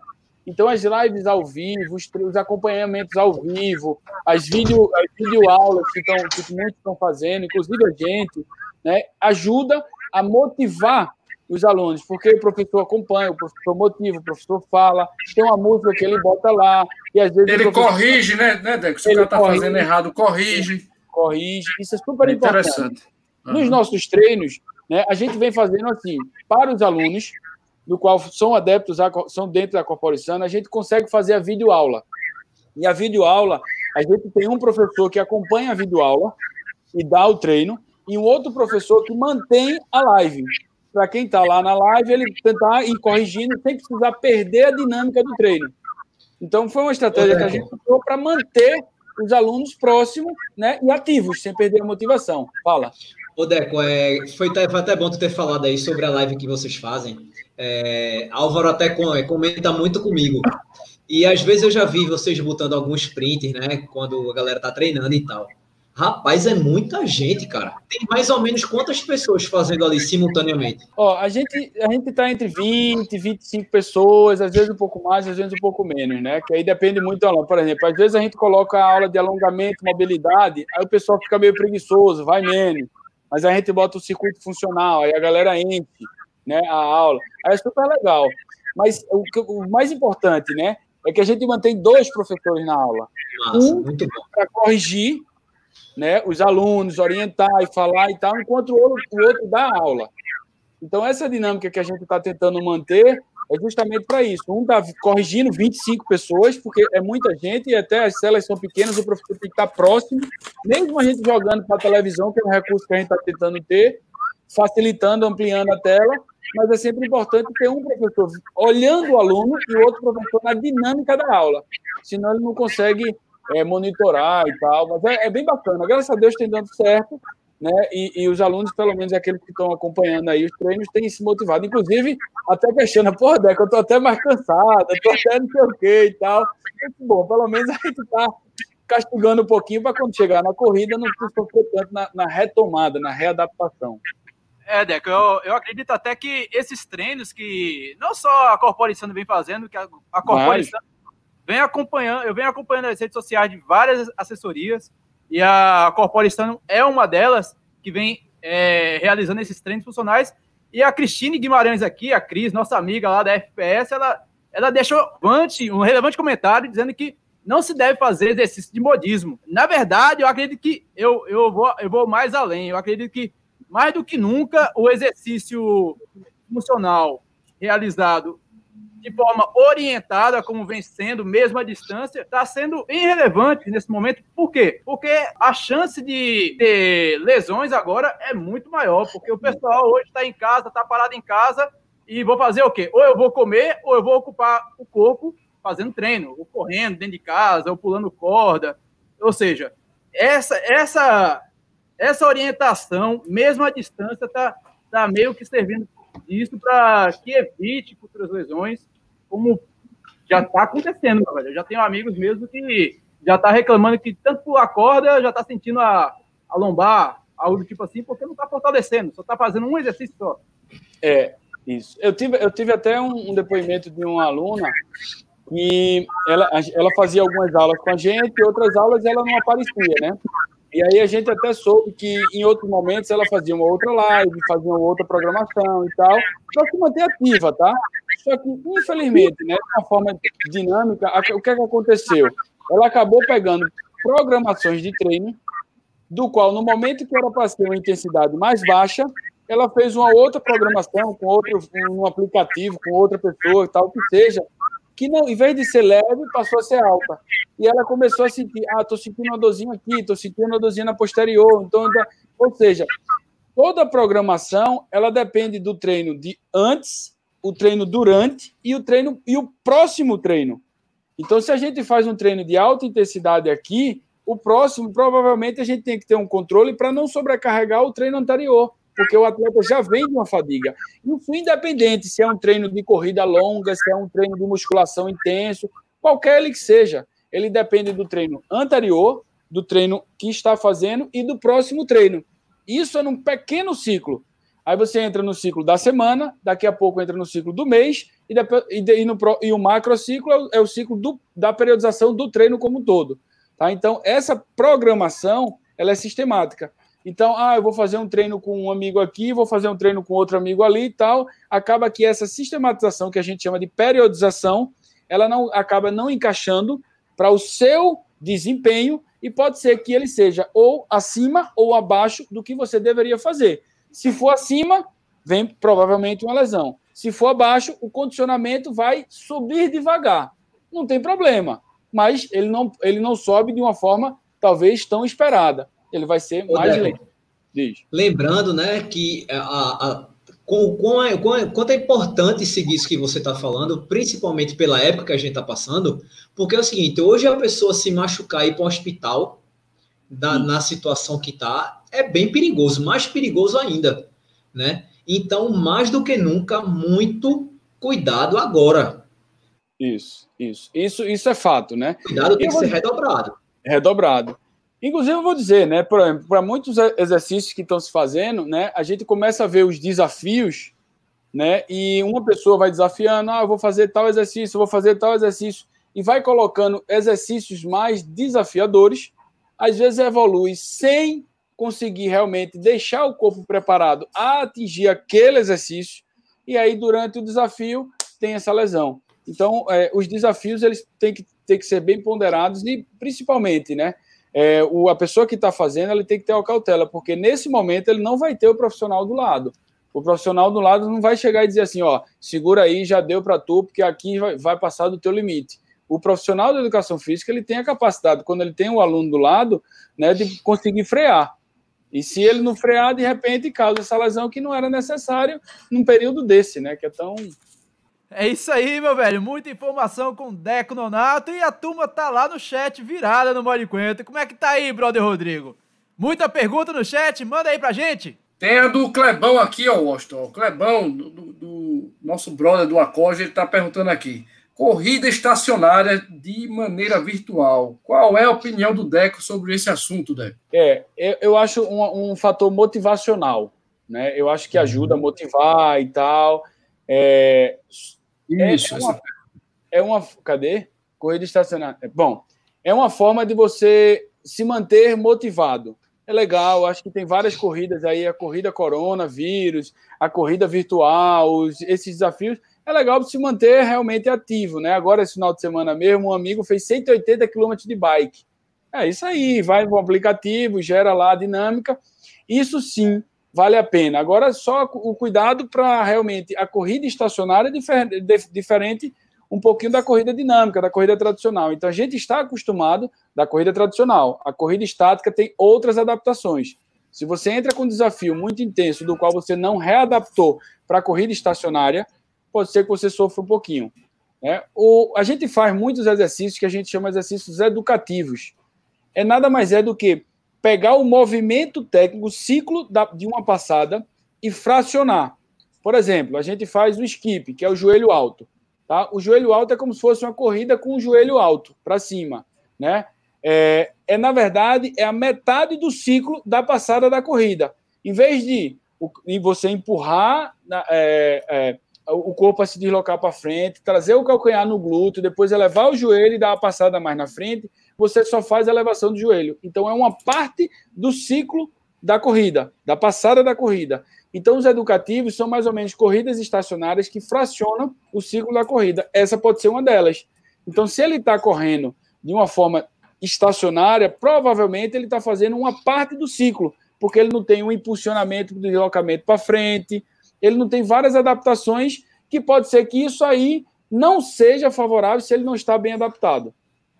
Então, as lives ao vivo, os, os acompanhamentos ao vivo, as, vídeo, as videoaulas que, tão, que muitos estão fazendo, inclusive a gente, né, ajuda a motivar os alunos, porque o professor acompanha, o professor motiva, o professor fala, tem uma música que ele bota lá, e às vezes. Ele professor... corrige, né, né, Deco? Se o cara está fazendo errado, corrige. Corrige, isso é super é importante. Interessante. Uhum. Nos nossos treinos, né, a gente vem fazendo assim, para os alunos, do qual são adeptos, são dentro da Corporissana, a gente consegue fazer a videoaula. E a videoaula, a gente tem um professor que acompanha a videoaula e dá o treino, e um outro professor que mantém a live. Para quem está lá na live, ele tentar ir corrigindo sem precisar perder a dinâmica do treino. Então, foi uma estratégia que a gente usou para manter os alunos próximos né, e ativos, sem perder a motivação. Fala. Ô, Deco, é, foi, foi até bom tu ter falado aí sobre a live que vocês fazem. É, Álvaro até é, comenta muito comigo. E às vezes eu já vi vocês botando alguns prints, né? Quando a galera tá treinando e tal. Rapaz, é muita gente, cara. Tem mais ou menos quantas pessoas fazendo ali simultaneamente? Ó, a gente a gente tá entre 20, 25 pessoas, às vezes um pouco mais, às vezes um pouco menos, né? Que aí depende muito do aluno. Por exemplo, às vezes a gente coloca a aula de alongamento, mobilidade, aí o pessoal fica meio preguiçoso, vai menos. Mas a gente bota o circuito funcional, aí a galera enche, né, a aula. Aí é super legal. Mas o, o mais importante, né, é que a gente mantém dois professores na aula. Nossa, um para corrigir né, os alunos, orientar e falar e tal, enquanto o outro, o outro dá aula. Então, essa dinâmica que a gente está tentando manter é justamente para isso. Um está corrigindo 25 pessoas, porque é muita gente e até as celas são pequenas, o professor tem que estar próximo, mesmo a gente jogando para a televisão, que é um recurso que a gente está tentando ter, facilitando, ampliando a tela, mas é sempre importante ter um professor olhando o aluno e outro professor na dinâmica da aula, senão ele não consegue é, monitorar e tal, mas é, é, bem bacana. Graças a Deus tem dando certo, né? E, e, os alunos, pelo menos aqueles que estão acompanhando aí os treinos, têm se motivado. Inclusive, até questiona, porra, Deca, eu tô até mais cansada, tô até não sei o quê e tal. Muito bom, pelo menos a gente tá castigando um pouquinho para quando chegar na corrida não sofrer tanto na, na, retomada, na readaptação. É, Deca, eu, eu acredito até que esses treinos que não só a Corporação vem fazendo, que a, a Corporação venho acompanhando, eu venho acompanhando as redes sociais de várias assessorias e a Corporistano é uma delas que vem é, realizando esses treinos funcionais. E a Cristine Guimarães aqui, a Cris, nossa amiga lá da FPS, ela, ela deixou um relevante comentário dizendo que não se deve fazer exercício de modismo. Na verdade, eu acredito que eu, eu, vou, eu vou mais além. Eu acredito que, mais do que nunca, o exercício funcional realizado de forma orientada, como vem sendo, mesmo à distância, está sendo irrelevante nesse momento. Por quê? Porque a chance de ter lesões agora é muito maior, porque o pessoal hoje está em casa, está parado em casa, e vou fazer o quê? Ou eu vou comer, ou eu vou ocupar o corpo fazendo treino, ou correndo dentro de casa, ou pulando corda. Ou seja, essa, essa, essa orientação, mesmo à distância, está tá meio que servindo isso para que evite futuras lesões, como já está acontecendo, velho. Eu já tenho amigos mesmo que já está reclamando que tanto a corda já está sentindo a, a lombar, algo tipo assim, porque não está fortalecendo, só está fazendo um exercício só. É, isso. Eu tive, eu tive até um, um depoimento de uma aluna que ela, ela fazia algumas aulas com a gente outras aulas ela não aparecia, né? E aí a gente até soube que em outros momentos ela fazia uma outra live, fazia uma outra programação e tal, só que manter ativa, tá? Só que, infelizmente, né, de uma forma dinâmica, o que, é que aconteceu? Ela acabou pegando programações de treino, do qual, no momento que era para ser uma intensidade mais baixa, ela fez uma outra programação com outro um aplicativo, com outra pessoa, tal que seja, que não, em vez de ser leve, passou a ser alta. E ela começou a sentir, ah, estou sentindo uma dorzinha aqui, estou sentindo uma dorzinha na posterior. Então, então, ou seja, toda a programação, ela depende do treino de antes, o treino durante e o treino e o próximo treino. Então, se a gente faz um treino de alta intensidade aqui, o próximo, provavelmente, a gente tem que ter um controle para não sobrecarregar o treino anterior porque o atleta já vem de uma fadiga. Isso independente se é um treino de corrida longa, se é um treino de musculação intenso, qualquer ele que seja, ele depende do treino anterior, do treino que está fazendo e do próximo treino. Isso é num pequeno ciclo. Aí você entra no ciclo da semana, daqui a pouco entra no ciclo do mês, e, depois, e, e, no, e o macrociclo é o, é o ciclo do, da periodização do treino como um todo. Tá? Então, essa programação ela é sistemática. Então, ah, eu vou fazer um treino com um amigo aqui, vou fazer um treino com outro amigo ali e tal. Acaba que essa sistematização, que a gente chama de periodização, ela não acaba não encaixando para o seu desempenho e pode ser que ele seja ou acima ou abaixo do que você deveria fazer. Se for acima, vem provavelmente uma lesão. Se for abaixo, o condicionamento vai subir devagar. Não tem problema, mas ele não, ele não sobe de uma forma talvez tão esperada ele vai ser Ô, mais lento. Lembrando, né, que a, a, com, com, é, com, é, quanto é importante seguir isso que você está falando, principalmente pela época que a gente está passando, porque é o seguinte, hoje a pessoa se machucar e ir para um hospital da, na situação que está, é bem perigoso, mais perigoso ainda, né? Então, mais do que nunca, muito cuidado agora. Isso, isso. Isso, isso é fato, né? Cuidado tem que ser redobrado. Redobrado. Inclusive, eu vou dizer, né, para muitos exercícios que estão se fazendo, né, a gente começa a ver os desafios, né, e uma pessoa vai desafiando, ah, eu vou fazer tal exercício, vou fazer tal exercício, e vai colocando exercícios mais desafiadores, às vezes evolui sem conseguir realmente deixar o corpo preparado a atingir aquele exercício, e aí durante o desafio tem essa lesão. Então, é, os desafios eles têm que, têm que ser bem ponderados e principalmente, né, é, o, a pessoa que está fazendo ele tem que ter uma cautela, porque nesse momento ele não vai ter o profissional do lado. O profissional do lado não vai chegar e dizer assim, ó, segura aí, já deu para tu, porque aqui vai, vai, passar do teu limite. O profissional da educação física ele tem a capacidade, quando ele tem o aluno do lado, né, de conseguir frear. E se ele não frear, de repente causa essa lesão que não era necessário num período desse, né, que é tão é isso aí, meu velho. Muita informação com Deco Nonato e a turma tá lá no chat virada no Mole Quento. Como é que tá aí, brother Rodrigo? Muita pergunta no chat, manda aí pra gente. Tem a do Clebão aqui, ó, Washington. O Clebão, do, do, do, nosso brother do Acorde, ele tá perguntando aqui. Corrida estacionária de maneira virtual. Qual é a opinião do Deco sobre esse assunto, Deco? É, eu, eu acho um, um fator motivacional, né? Eu acho que ajuda a motivar e tal. É, isso. É, é, uma, é uma. Cadê? Corrida estacionária. É, bom, é uma forma de você se manter motivado. É legal, acho que tem várias corridas aí, a corrida coronavírus, a corrida virtual, esses desafios. É legal se manter realmente ativo, né? Agora, esse final de semana mesmo, um amigo fez 180 quilômetros de bike. É isso aí, vai no aplicativo, gera lá a dinâmica. Isso sim vale a pena. Agora, só o cuidado para realmente a corrida estacionária é diferente um pouquinho da corrida dinâmica, da corrida tradicional. Então, a gente está acostumado da corrida tradicional. A corrida estática tem outras adaptações. Se você entra com um desafio muito intenso, do qual você não readaptou para a corrida estacionária, pode ser que você sofra um pouquinho. Né? O, a gente faz muitos exercícios que a gente chama de exercícios educativos. É nada mais é do que pegar o movimento técnico, o ciclo da, de uma passada e fracionar. Por exemplo, a gente faz o skip, que é o joelho alto. Tá? O joelho alto é como se fosse uma corrida com o joelho alto para cima, né? É, é, na verdade é a metade do ciclo da passada da corrida. Em vez de, de você empurrar é, é, o corpo a se deslocar para frente, trazer o calcanhar no glúteo, depois elevar o joelho e dar uma passada mais na frente, você só faz elevação do joelho. Então, é uma parte do ciclo da corrida, da passada da corrida. Então, os educativos são mais ou menos corridas estacionárias que fracionam o ciclo da corrida. Essa pode ser uma delas. Então, se ele está correndo de uma forma estacionária, provavelmente ele está fazendo uma parte do ciclo, porque ele não tem um impulsionamento do deslocamento para frente, ele não tem várias adaptações que pode ser que isso aí não seja favorável se ele não está bem adaptado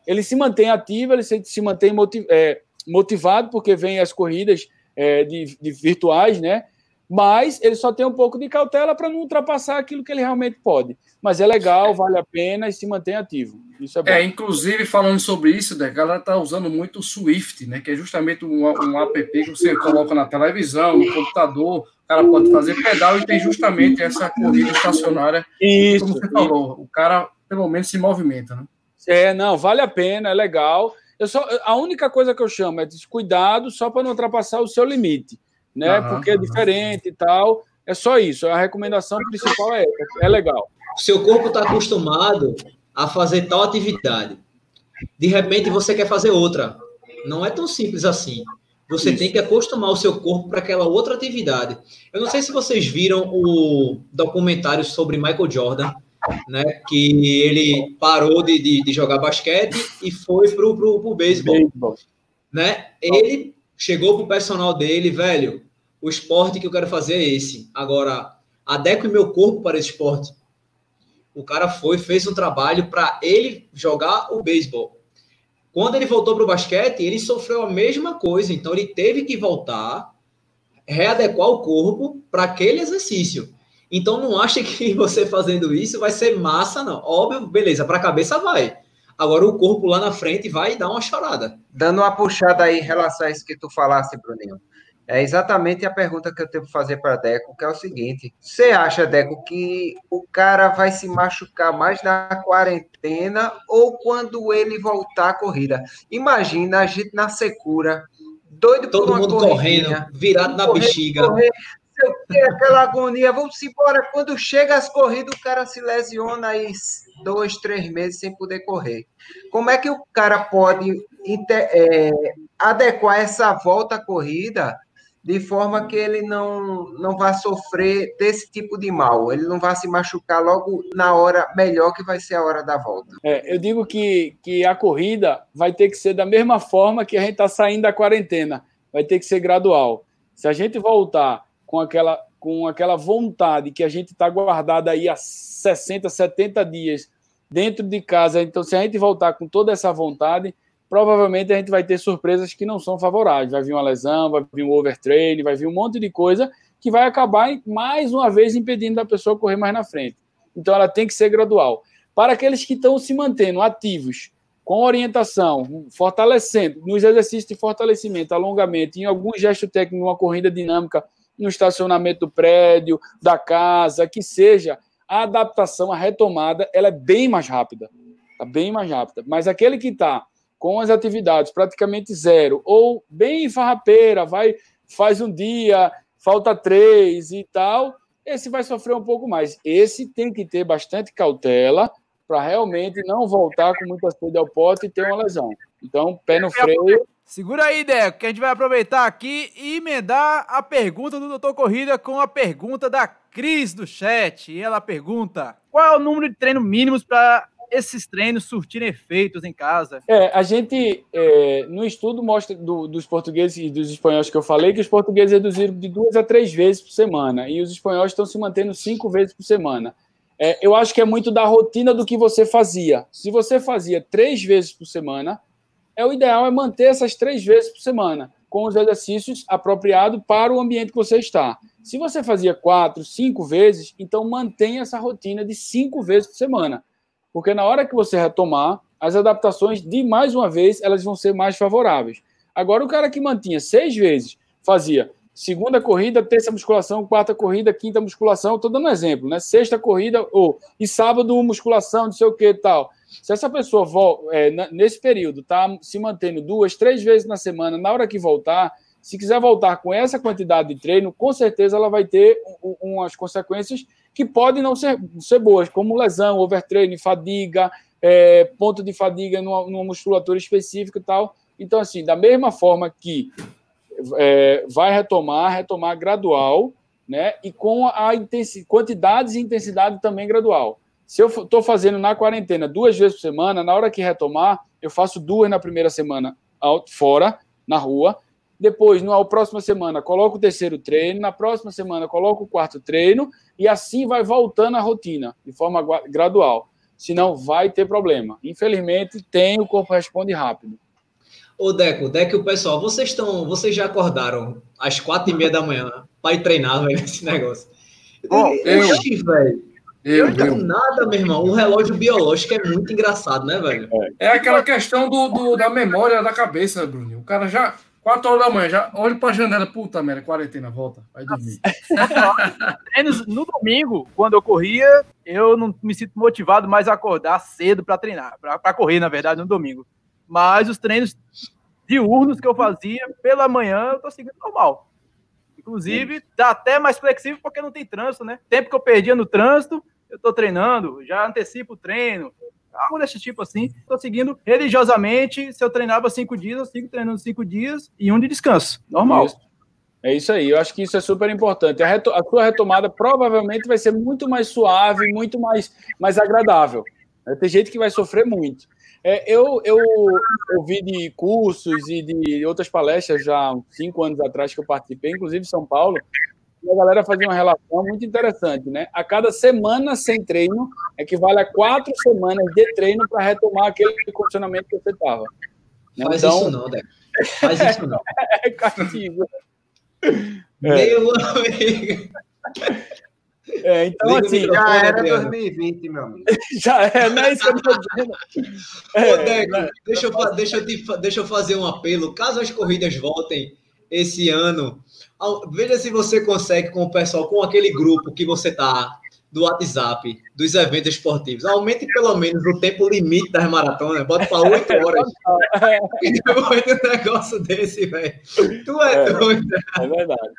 ele se mantém ativo, ele se, se mantém motiv, é, motivado, porque vem as corridas é, de, de, virtuais, né? Mas ele só tem um pouco de cautela para não ultrapassar aquilo que ele realmente pode. Mas é legal, vale a pena e se mantém ativo. Isso é bom. É, inclusive, falando sobre isso, né, a galera está usando muito o Swift, né? Que é justamente um, um app que você coloca na televisão, no computador, o cara pode fazer pedal e tem justamente essa corrida estacionária. Isso. Como você falou, o cara pelo menos se movimenta, né? É, não, vale a pena, é legal. Eu só, a única coisa que eu chamo é de cuidado só para não ultrapassar o seu limite, né? Uhum, Porque é diferente e tal. É só isso. A recomendação principal é é legal. Seu corpo está acostumado a fazer tal atividade. De repente você quer fazer outra. Não é tão simples assim. Você isso. tem que acostumar o seu corpo para aquela outra atividade. Eu não sei se vocês viram o documentário sobre Michael Jordan né? Que ele parou de, de, de jogar basquete e foi pro, pro, pro beisebol. Né? Ele chegou pro personal dele, velho. O esporte que eu quero fazer é esse. Agora, adeque meu corpo para esse esporte. O cara foi, fez um trabalho para ele jogar o beisebol. Quando ele voltou para o basquete, ele sofreu a mesma coisa. Então, ele teve que voltar, readequar o corpo para aquele exercício. Então não acha que você fazendo isso vai ser massa, não. Óbvio, beleza, para a cabeça vai. Agora o corpo lá na frente vai dar uma chorada. Dando uma puxada aí em relação a isso que tu falasse, Bruninho. É exatamente a pergunta que eu tenho que fazer para Deco, que é o seguinte: você acha, Deco, que o cara vai se machucar mais na quarentena ou quando ele voltar à corrida? Imagina a gente na secura, doido Todo mundo correndo, virado na correr, bexiga. Correr, aquela agonia, vamos embora. Quando chega as corridas, o cara se lesiona aí dois, três meses sem poder correr. Como é que o cara pode é, adequar essa volta à corrida de forma que ele não, não vá sofrer desse tipo de mal, ele não vá se machucar logo na hora melhor que vai ser a hora da volta. É, eu digo que, que a corrida vai ter que ser da mesma forma que a gente está saindo da quarentena, vai ter que ser gradual. Se a gente voltar com aquela, com aquela vontade que a gente está guardada aí há 60, 70 dias dentro de casa, então se a gente voltar com toda essa vontade, provavelmente a gente vai ter surpresas que não são favoráveis. Vai vir uma lesão, vai vir um overtraining, vai vir um monte de coisa que vai acabar, mais uma vez, impedindo a pessoa correr mais na frente. Então, ela tem que ser gradual. Para aqueles que estão se mantendo ativos, com orientação, fortalecendo, nos exercícios de fortalecimento, alongamento, em algum gesto técnico, uma corrida dinâmica, no estacionamento do prédio, da casa, que seja, a adaptação, a retomada, ela é bem mais rápida. Está bem mais rápida. Mas aquele que está com as atividades praticamente zero, ou bem farrapeira, vai, faz um dia, falta três e tal, esse vai sofrer um pouco mais. Esse tem que ter bastante cautela para realmente não voltar com muita sede ao pote e ter uma lesão. Então, pé no freio. Segura aí, Deco, que a gente vai aproveitar aqui e emendar a pergunta do Doutor Corrida com a pergunta da Cris do chat. E ela pergunta: qual é o número de treinos mínimos para esses treinos surtirem efeitos em casa? É, a gente, é, no estudo, mostra do, dos portugueses e dos espanhóis que eu falei, que os portugueses reduziram de duas a três vezes por semana, e os espanhóis estão se mantendo cinco vezes por semana. É, eu acho que é muito da rotina do que você fazia. Se você fazia três vezes por semana, é o ideal é manter essas três vezes por semana, com os exercícios apropriados para o ambiente que você está. Se você fazia quatro, cinco vezes, então mantenha essa rotina de cinco vezes por semana porque na hora que você retomar, as adaptações, de mais uma vez, elas vão ser mais favoráveis. Agora, o cara que mantinha seis vezes, fazia segunda corrida, terça musculação, quarta corrida, quinta musculação, estou dando um exemplo, né? Sexta corrida, ou e sábado musculação, não sei o que tal. Se essa pessoa é, nesse período está se mantendo duas, três vezes na semana, na hora que voltar, se quiser voltar com essa quantidade de treino, com certeza ela vai ter umas consequências que podem não ser, ser boas, como lesão, overtraining, fadiga, é, ponto de fadiga numa, numa, musculatura específica e tal. Então, assim, da mesma forma que é, vai retomar, retomar gradual, né? E com a quantidades e intensidade também gradual. Se eu estou fazendo na quarentena duas vezes por semana, na hora que retomar, eu faço duas na primeira semana out, fora, na rua, depois, na próxima semana, coloco o terceiro treino. Na próxima semana, coloco o quarto treino. E assim vai voltando a rotina, de forma gradual. Senão, vai ter problema. Infelizmente, tem, o corpo responde rápido. Ô, Deco, Deco, pessoal, vocês estão. Vocês já acordaram às quatro e meia da manhã para ir treinar, velho, esse negócio. Oh, eu, eu, velho. Eu, eu, nada, meu irmão. O relógio biológico é muito engraçado, né, velho? É aquela questão do, do da memória da cabeça, Bruno. O cara já 4 horas da manhã, já olho pra janela, puta merda, quarentena, volta, vai dormir. Treinos no domingo, quando eu corria, eu não me sinto motivado mais a acordar cedo para treinar, para correr, na verdade, no domingo. Mas os treinos diurnos que eu fazia pela manhã, eu tô seguindo normal. Inclusive, tá até mais flexível porque não tem trânsito, né? Tempo que eu perdia no trânsito, eu tô treinando, já antecipo o treino, algo desse tipo assim. Estou seguindo religiosamente. Se eu treinava cinco dias, eu sigo treinando cinco dias e um de descanso. Normal. Isso. É isso aí, eu acho que isso é super importante. A, a sua retomada provavelmente vai ser muito mais suave, muito mais, mais agradável. Tem gente que vai sofrer muito. É, eu, eu ouvi de cursos e de outras palestras já cinco anos atrás que eu participei, inclusive em São Paulo, a galera fazia uma relação muito interessante, né? A cada semana sem treino equivale a quatro semanas de treino para retomar aquele condicionamento que você estava. Né? Faz então, isso não, Deco. Faz isso não. é castigo. Meu amigo. É, então, assim. Já era 2020, meu amigo. já é, não é isso que eu tô dizendo. É, Ô, Deco, né? deixa, eu, deixa, eu te, deixa eu fazer um apelo. Caso as corridas voltem esse ano. Veja se você consegue com o pessoal, com aquele grupo que você tá do WhatsApp, dos eventos esportivos. Aumente pelo menos o tempo limite das maratonas, bota para oito horas. Depois de um negócio desse, velho. Tu é, é doido. É verdade.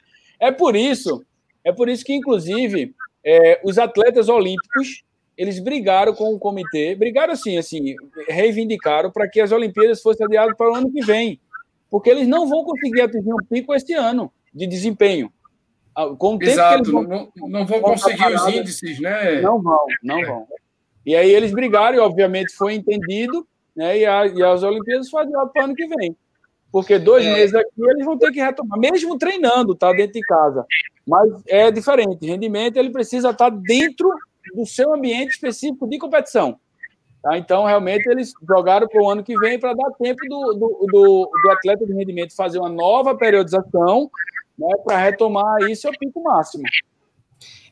É por isso, é por isso que, inclusive, é, os atletas olímpicos eles brigaram com o comitê, brigaram assim, assim, reivindicaram para que as Olimpíadas fossem adiadas para o ano que vem, porque eles não vão conseguir atingir um pico este ano de desempenho. Ah, com o Exato, vão, não, não vão conseguir os índices, né? Não vão, não vão. E aí eles brigaram e, obviamente, foi entendido, né? E, a, e as Olimpíadas foram adiadas para o ano que vem. Porque dois é. meses aqui eles vão ter que retomar, mesmo treinando, tá? Dentro de casa. Mas é diferente. Rendimento ele precisa estar dentro do seu ambiente específico de competição. Tá? Então, realmente, eles jogaram para o ano que vem para dar tempo do, do, do, do, atleta de rendimento fazer uma nova periodização né, para retomar isso ao pico máximo.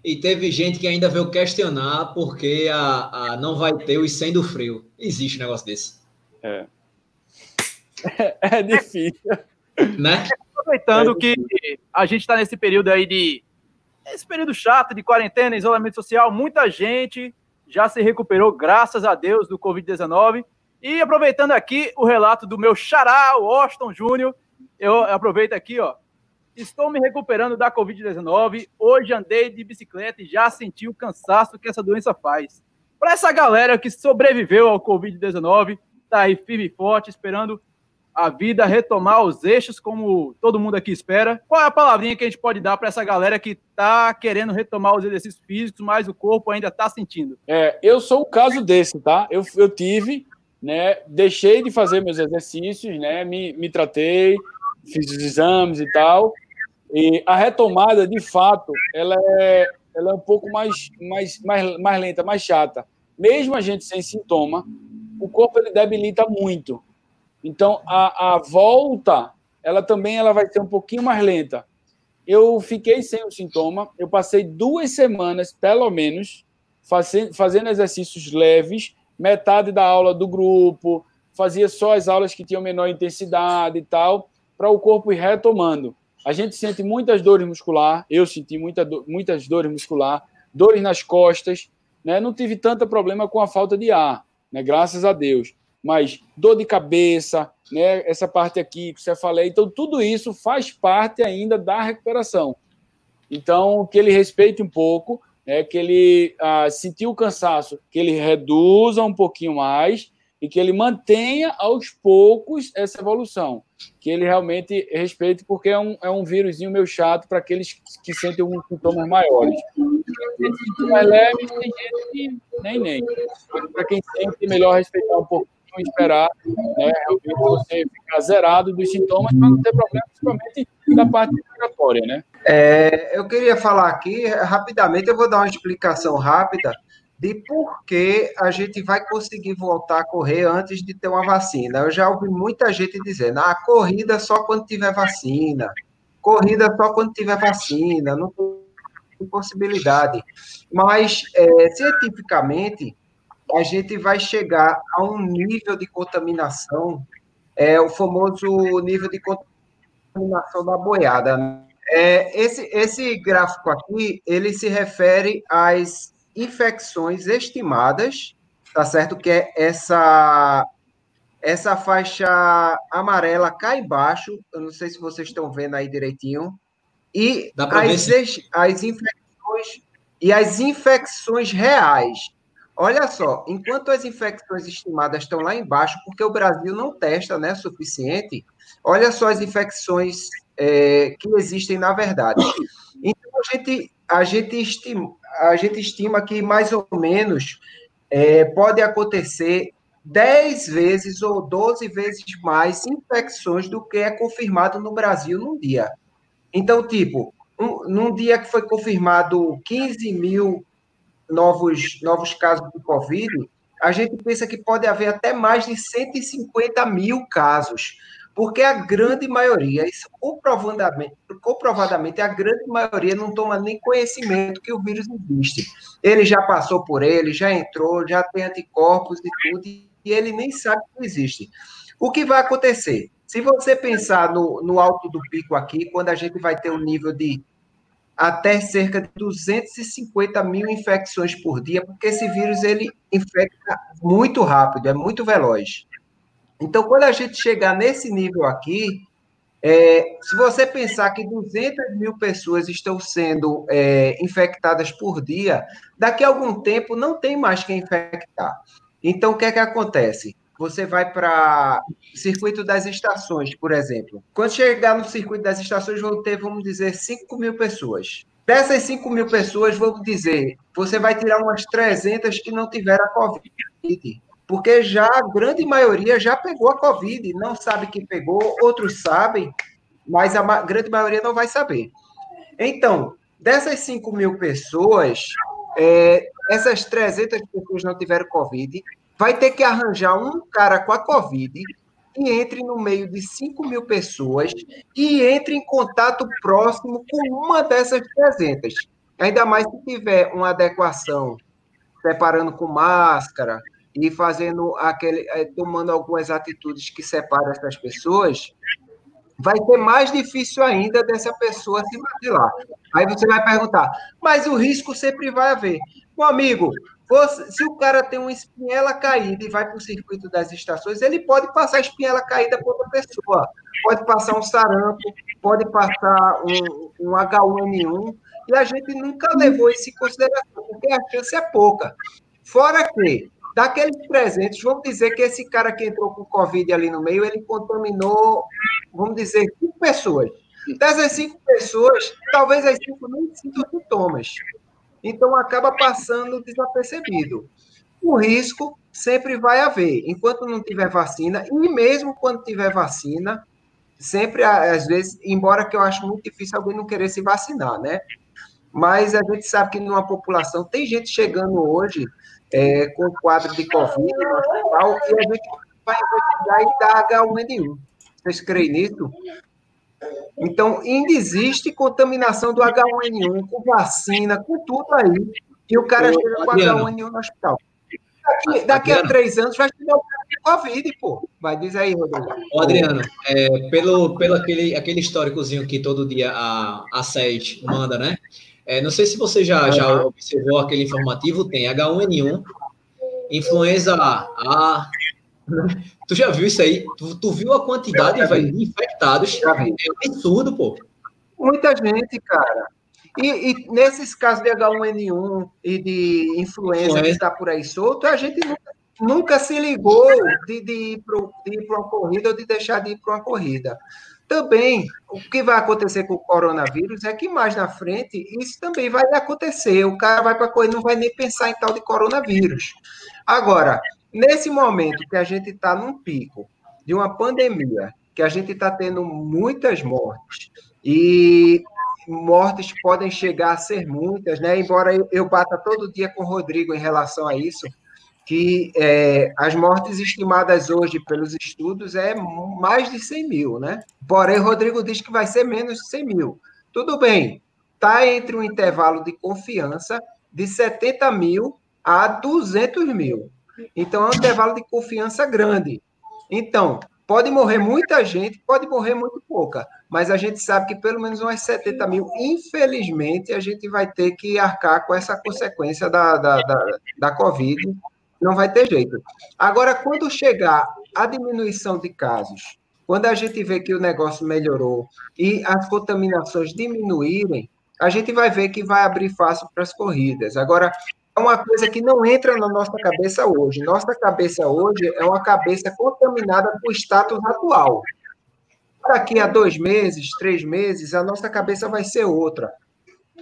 E teve gente que ainda veio questionar porque a, a não vai ter os 100 do frio. Existe um negócio desse. É. É, difícil. Né? Aproveitando é que a gente está nesse período aí de esse período chato de quarentena, isolamento social, muita gente já se recuperou, graças a Deus, do Covid-19. E aproveitando aqui o relato do meu xará, o Austin Júnior, eu aproveito aqui, ó. Estou me recuperando da Covid-19. Hoje andei de bicicleta e já senti o cansaço que essa doença faz. Para essa galera que sobreviveu ao Covid-19, tá aí firme e forte, esperando a vida retomar os eixos, como todo mundo aqui espera. Qual é a palavrinha que a gente pode dar para essa galera que está querendo retomar os exercícios físicos, mas o corpo ainda está sentindo? É, eu sou um caso desse, tá? Eu, eu tive, né? Deixei de fazer meus exercícios, né? Me, me tratei, fiz os exames e tal. E a retomada, de fato, ela é, ela é um pouco mais, mais, mais, mais lenta, mais chata. Mesmo a gente sem sintoma, o corpo ele debilita muito. Então, a, a volta, ela também ela vai ser um pouquinho mais lenta. Eu fiquei sem o sintoma, eu passei duas semanas, pelo menos, fazendo, exercícios leves, metade da aula do grupo, fazia só as aulas que tinham menor intensidade e tal, para o corpo ir retomando. A gente sente muitas dores muscular, eu senti muita do, muitas dores muscular, dores nas costas, né? Não tive tanto problema com a falta de ar, né? Graças a Deus mas dor de cabeça, né? Essa parte aqui que você falei, então tudo isso faz parte ainda da recuperação. Então que ele respeite um pouco, né? Que ele ah, sentiu o cansaço, que ele reduza um pouquinho mais e que ele mantenha aos poucos essa evolução, que ele realmente respeite, porque é um, é um vírusinho meio chato para aqueles que sentem alguns sintomas maiores. Tem gente mais leve, tem gente que nem nem. Para quem sente, é melhor respeitar um pouco esperar né, você ficar zerado dos sintomas para não ter problema, principalmente da parte respiratória, né? É, eu queria falar aqui, rapidamente, eu vou dar uma explicação rápida de por que a gente vai conseguir voltar a correr antes de ter uma vacina. Eu já ouvi muita gente dizendo, ah, corrida só quando tiver vacina, corrida só quando tiver vacina, não tem possibilidade. Mas, é, cientificamente, a gente vai chegar a um nível de contaminação, é o famoso nível de contaminação da boiada. É, esse, esse gráfico aqui, ele se refere às infecções estimadas, tá certo? Que é essa essa faixa amarela cá embaixo, eu não sei se vocês estão vendo aí direitinho, e as, as infecções e as infecções reais. Olha só, enquanto as infecções estimadas estão lá embaixo, porque o Brasil não testa né, suficiente, olha só as infecções é, que existem na verdade. Então, a gente, a gente, estima, a gente estima que mais ou menos é, pode acontecer 10 vezes ou 12 vezes mais infecções do que é confirmado no Brasil num dia. Então, tipo, um, num dia que foi confirmado 15 mil novos, novos casos de Covid, a gente pensa que pode haver até mais de 150 mil casos, porque a grande maioria, isso comprovadamente, comprovadamente, a grande maioria não toma nem conhecimento que o vírus existe. Ele já passou por ele, já entrou, já tem anticorpos e tudo, e ele nem sabe que existe. O que vai acontecer? Se você pensar no, no alto do pico aqui, quando a gente vai ter um nível de até cerca de 250 mil infecções por dia, porque esse vírus ele infecta muito rápido, é muito veloz. Então, quando a gente chegar nesse nível aqui, é, se você pensar que 200 mil pessoas estão sendo é, infectadas por dia, daqui a algum tempo não tem mais quem infectar. Então, o que é que acontece? Você vai para circuito das estações, por exemplo. Quando chegar no circuito das estações, vão ter, vamos dizer, 5 mil pessoas. Dessas 5 mil pessoas, vamos dizer, você vai tirar umas 300 que não tiveram a Covid porque já a grande maioria já pegou a Covid, não sabe que pegou, outros sabem, mas a grande maioria não vai saber. Então, dessas 5 mil pessoas, é, essas 300 pessoas não tiveram Covid, vai ter que arranjar um cara com a Covid que entre no meio de 5 mil pessoas e entre em contato próximo com uma dessas 300. Ainda mais se tiver uma adequação, separando com máscara, e fazendo aquele, eh, tomando algumas atitudes que separam essas pessoas, vai ser mais difícil ainda dessa pessoa se lá. Aí você vai perguntar, mas o risco sempre vai haver. Meu amigo, você, se o cara tem uma espinhela caída e vai para o circuito das estações, ele pode passar a espinhela caída para outra pessoa. Pode passar um sarampo, pode passar um, um H1N1, e a gente nunca levou isso em consideração, porque a chance é pouca. Fora que Daqueles 300, vamos dizer que esse cara que entrou com Covid ali no meio, ele contaminou, vamos dizer, cinco pessoas. Dessas cinco pessoas, talvez as cinco nem sintam sintomas. Então, acaba passando desapercebido. O risco sempre vai haver, enquanto não tiver vacina, e mesmo quando tiver vacina, sempre, às vezes, embora que eu acho muito difícil alguém não querer se vacinar, né? Mas a gente sabe que numa população, tem gente chegando hoje é, com quadro de Covid no hospital e a gente vai investigar e dar H1N1. Vocês creem nisso? Então, ainda existe contaminação do H1N1 com vacina, com tudo aí, e o cara chega com H1N1 no hospital. Daqui, daqui a três anos vai chegar o cara de Covid, pô. Vai, diz aí, Rodrigo. Ô, Adriano, é, pelo, pelo aquele, aquele históricozinho que todo dia a, a SED manda, né? É, não sei se você já, já observou aquele informativo, tem H1N1, influenza A. Tu já viu isso aí? Tu, tu viu a quantidade véio, de infectados? É um absurdo, pô. Muita gente, cara. E, e, nesses casos de H1N1 e de influenza que está por aí solto, a gente nunca, nunca se ligou de, de ir para uma corrida ou de deixar de ir para uma corrida. Também, o que vai acontecer com o coronavírus é que mais na frente isso também vai acontecer. O cara vai para correr, não vai nem pensar em tal de coronavírus. Agora, nesse momento que a gente está num pico de uma pandemia, que a gente está tendo muitas mortes, e mortes podem chegar a ser muitas, né? Embora eu bata todo dia com o Rodrigo em relação a isso, que é, as mortes estimadas hoje pelos estudos é mais de 100 mil, né? Porém, Rodrigo diz que vai ser menos de 100 mil. Tudo bem, está entre um intervalo de confiança de 70 mil a 200 mil. Então, é um intervalo de confiança grande. Então, pode morrer muita gente, pode morrer muito pouca, mas a gente sabe que pelo menos umas 70 mil, infelizmente, a gente vai ter que arcar com essa consequência da, da, da, da Covid não vai ter jeito. Agora, quando chegar a diminuição de casos, quando a gente vê que o negócio melhorou e as contaminações diminuírem, a gente vai ver que vai abrir fácil para as corridas. Agora, é uma coisa que não entra na nossa cabeça hoje. Nossa cabeça hoje é uma cabeça contaminada com o status atual. Daqui a dois meses, três meses, a nossa cabeça vai ser outra.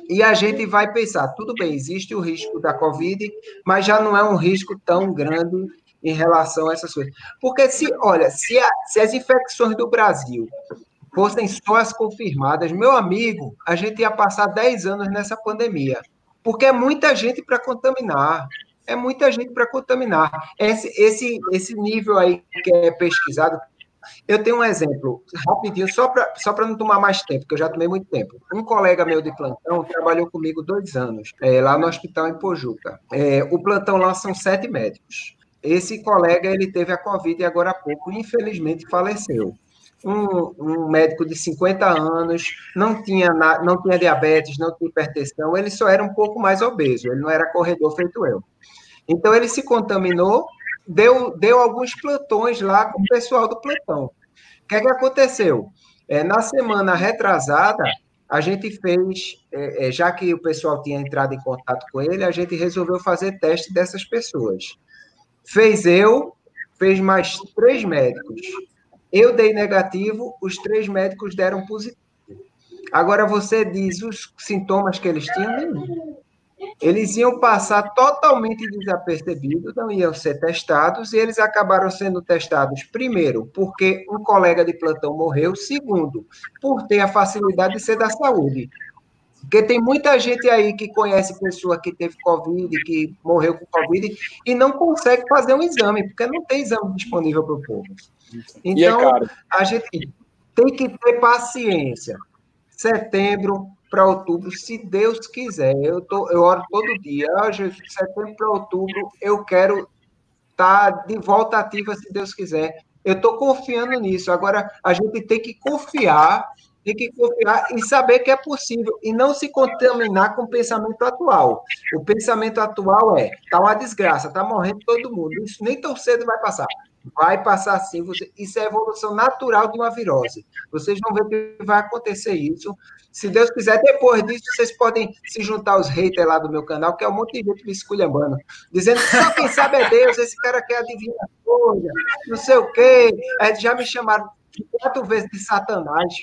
E a gente vai pensar, tudo bem, existe o risco da Covid, mas já não é um risco tão grande em relação a essas coisas. Porque se, olha, se, a, se as infecções do Brasil fossem só as confirmadas, meu amigo, a gente ia passar 10 anos nessa pandemia. Porque é muita gente para contaminar. É muita gente para contaminar. Esse, esse, esse nível aí que é pesquisado, eu tenho um exemplo, rapidinho, só para só não tomar mais tempo, porque eu já tomei muito tempo. Um colega meu de plantão trabalhou comigo dois anos, é, lá no hospital em Pojuca. É, o plantão lá são sete médicos. Esse colega, ele teve a Covid e agora há pouco, infelizmente, faleceu. Um, um, médico de 50 anos, não tinha, não tinha diabetes, não tinha hipertensão, ele só era um pouco mais obeso, ele não era corredor feito eu. Então ele se contaminou, deu, deu alguns plantões lá com o pessoal do plantão. O que, é que aconteceu? É, na semana retrasada, a gente fez, é, é, já que o pessoal tinha entrado em contato com ele, a gente resolveu fazer teste dessas pessoas. Fez eu, fez mais três médicos. Eu dei negativo, os três médicos deram positivo. Agora você diz os sintomas que eles tinham? Nenhum. Eles iam passar totalmente desapercebidos, não iam ser testados, e eles acabaram sendo testados, primeiro, porque um colega de plantão morreu, segundo, por ter a facilidade de ser da saúde. Porque tem muita gente aí que conhece pessoa que teve Covid, que morreu com Covid, e não consegue fazer um exame, porque não tem exame disponível para o povo. Então, é a gente tem que ter paciência. Setembro para outubro, se Deus quiser. Eu, tô, eu oro todo dia. Ah, Jesus, setembro para outubro, eu quero estar tá de volta ativa, se Deus quiser. Eu estou confiando nisso. Agora, a gente tem que confiar tem que confiar e saber que é possível e não se contaminar com o pensamento atual. O pensamento atual é: tá uma desgraça, tá morrendo todo mundo. Isso nem tão cedo vai passar. Vai passar sim. Você, isso é evolução natural de uma virose. Vocês vão ver que vai acontecer isso. Se Deus quiser, depois disso, vocês podem se juntar aos haters lá do meu canal, que é um monte de gente me esculhambando, dizendo que só quem sabe é Deus, esse cara quer adivinhar coisa, não sei o quê. É, já me chamaram quatro vezes de Satanás.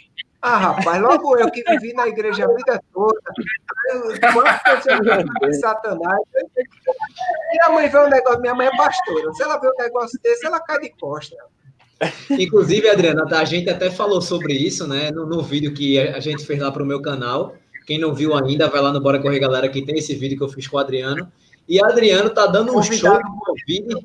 Ah, rapaz, logo eu que vivi na igreja a vida toda, quanto eu de Satanás. Minha mãe vê um negócio, minha mãe é pastora. Se ela vê um negócio desse, ela cai de costa. Inclusive, Adriana, a gente até falou sobre isso, né? No, no vídeo que a gente fez lá para o meu canal. Quem não viu ainda, vai lá no Bora Correr Galera, que tem esse vídeo que eu fiz com o Adriano. E Adriano tá dando um show de Covid.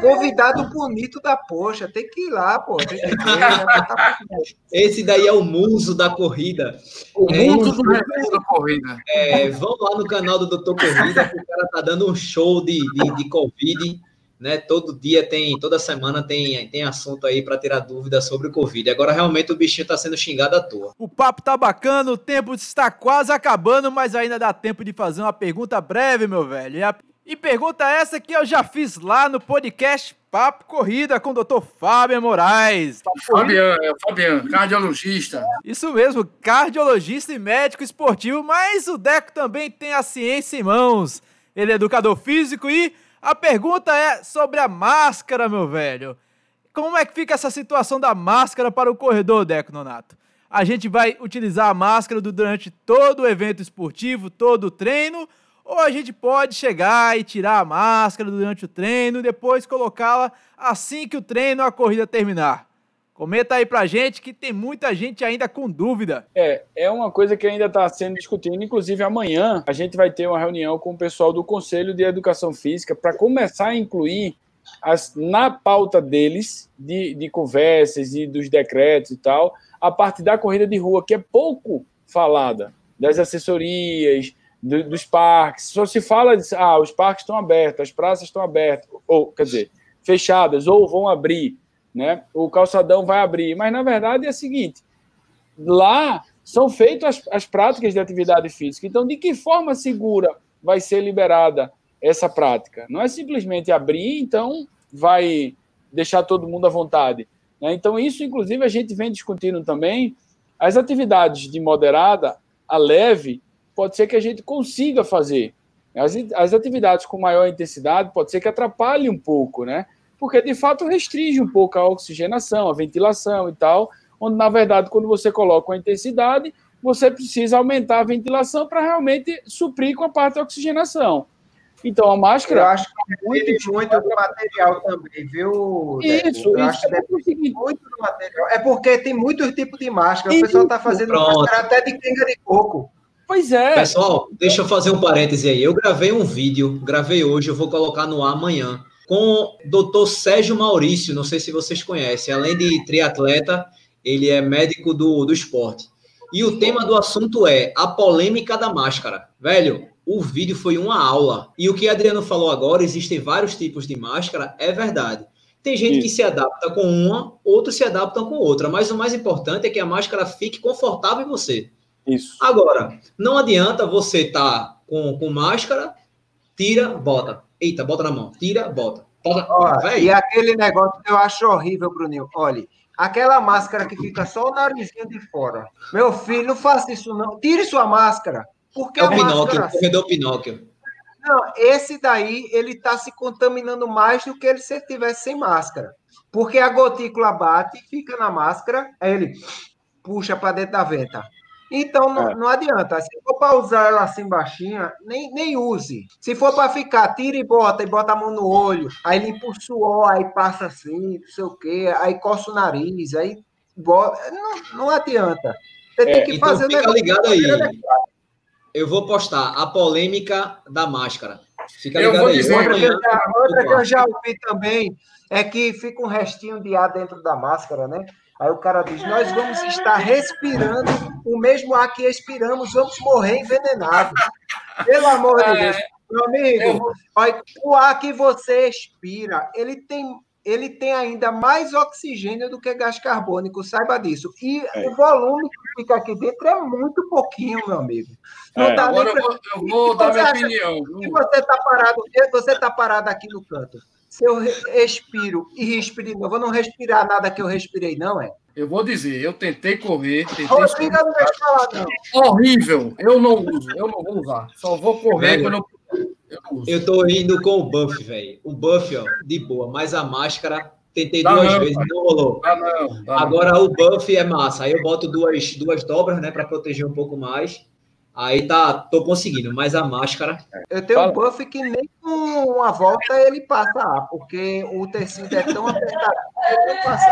Convidado bonito da poxa, tem que ir lá, pô. Ver, tá Esse daí é o muso da corrida. O é, muso do da corrida. É, vão lá no canal do Doutor Corrida, que o cara tá dando um show de, de, de Covid né? Todo dia tem, toda semana tem, tem assunto aí para tirar dúvida sobre o Covid. Agora realmente o bichinho está sendo xingado à toa. O papo tá bacana, o tempo está quase acabando, mas ainda dá tempo de fazer uma pergunta breve, meu velho. E, a, e pergunta essa que eu já fiz lá no podcast Papo Corrida com o Dr. Fábio Moraes. Fabiano, é o Fabiano, cardiologista. Isso mesmo, cardiologista e médico esportivo, mas o Deco também tem a ciência em mãos. Ele é educador físico e a pergunta é sobre a máscara, meu velho. Como é que fica essa situação da máscara para o corredor, Deco Nonato? A gente vai utilizar a máscara durante todo o evento esportivo, todo o treino, ou a gente pode chegar e tirar a máscara durante o treino e depois colocá-la assim que o treino ou a corrida terminar? Comenta aí pra gente que tem muita gente ainda com dúvida. É, é uma coisa que ainda está sendo discutida. Inclusive, amanhã a gente vai ter uma reunião com o pessoal do Conselho de Educação Física para começar a incluir as, na pauta deles, de, de conversas e dos decretos e tal, a parte da corrida de rua, que é pouco falada, das assessorias, do, dos parques. Só se fala de, ah, os parques estão abertos, as praças estão abertas, ou, quer dizer, fechadas, ou vão abrir né? O calçadão vai abrir. Mas na verdade é o seguinte: lá são feitas as, as práticas de atividade física. Então, de que forma segura vai ser liberada essa prática? Não é simplesmente abrir, então vai deixar todo mundo à vontade. Né? Então, isso, inclusive, a gente vem discutindo também. As atividades de moderada a leve, pode ser que a gente consiga fazer. As, as atividades com maior intensidade, pode ser que atrapalhe um pouco, né? Porque de fato restringe um pouco a oxigenação, a ventilação e tal, onde na verdade quando você coloca uma intensidade, você precisa aumentar a ventilação para realmente suprir com a parte da oxigenação. Então a máscara. Eu acho que muito, muito do material também, viu? Isso, eu isso acho que é muito do material. É porque tem muitos tipos de máscara. O pessoal está fazendo Pronto. máscara até de pinga de coco. Pois é. Pessoal, deixa eu fazer um parêntese aí. Eu gravei um vídeo, gravei hoje, eu vou colocar no ar amanhã com o doutor Sérgio Maurício, não sei se vocês conhecem, além de triatleta, ele é médico do, do esporte. E o tema do assunto é a polêmica da máscara. Velho, o vídeo foi uma aula. E o que Adriano falou agora, existem vários tipos de máscara, é verdade. Tem gente Isso. que se adapta com uma, outros se adaptam com outra, mas o mais importante é que a máscara fique confortável em você. Isso. Agora, não adianta você estar tá com, com máscara, tira, bota. Eita, bota na mão. Tira, bota. bota. Olha, e aquele negócio que eu acho horrível, Bruninho. Olha, aquela máscara que fica só o narizinho de fora. Meu filho, não faça isso não. Tire sua máscara. Porque é o Pinóquio, máscara... corredor Pinóquio. Não, esse daí, ele está se contaminando mais do que ele se ele tivesse sem máscara. Porque a gotícula bate, fica na máscara, aí ele puxa para dentro da venta. Então não, é. não adianta. Se for para usar ela assim baixinha, nem, nem use. Se for para ficar, tira e bota, e bota a mão no olho, aí limpa o suor, aí passa assim, não sei o quê, aí coça o nariz, aí bota. Não, não adianta. Você é, tem que então fazer fica ligado aí. Eu vou postar a polêmica da máscara. Fica ligado eu aí. Dizer, outra, que eu, já, outra que eu já ouvi também é que fica um restinho de ar dentro da máscara, né? Aí o cara diz: Nós vamos estar respirando o mesmo ar que expiramos, vamos morrer envenenados. Pelo amor de Deus. Meu amigo, olha, o ar que você expira, ele tem, ele tem ainda mais oxigênio do que gás carbônico, saiba disso. E é. o volume que fica aqui dentro é muito pouquinho, meu amigo. Não é. dá Agora pra... eu vou, eu vou dar minha opinião. Se você está parado, você está parado aqui no canto se eu respiro e respiro de novo, eu não respirar nada que eu respirei, não, é? Eu vou dizer, eu tentei correr. Tentei Rodrigo, não deixa falar, não. Horrível. Eu não uso, eu não vou usar. Só vou correr quando eu. Eu, eu tô indo com o buff, velho. O buff, ó, de boa, mas a máscara tentei dá duas não, vezes, não rolou. Dá não, dá Agora não. o buff é massa. Aí eu boto duas, duas dobras, né, para proteger um pouco mais. Aí tá, tô conseguindo, mas a máscara. Eu tenho Fala. um buff que nem com uma volta ele passa A, porque o tecido é tão apertado que ele passa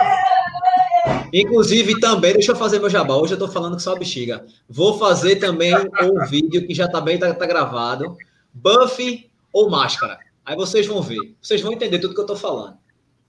Inclusive, também, deixa eu fazer meu jabá. Hoje eu tô falando que só bexiga. Vou fazer também um vídeo que já tá bem, tá, tá gravado. Buff ou máscara. Aí vocês vão ver. Vocês vão entender tudo que eu tô falando.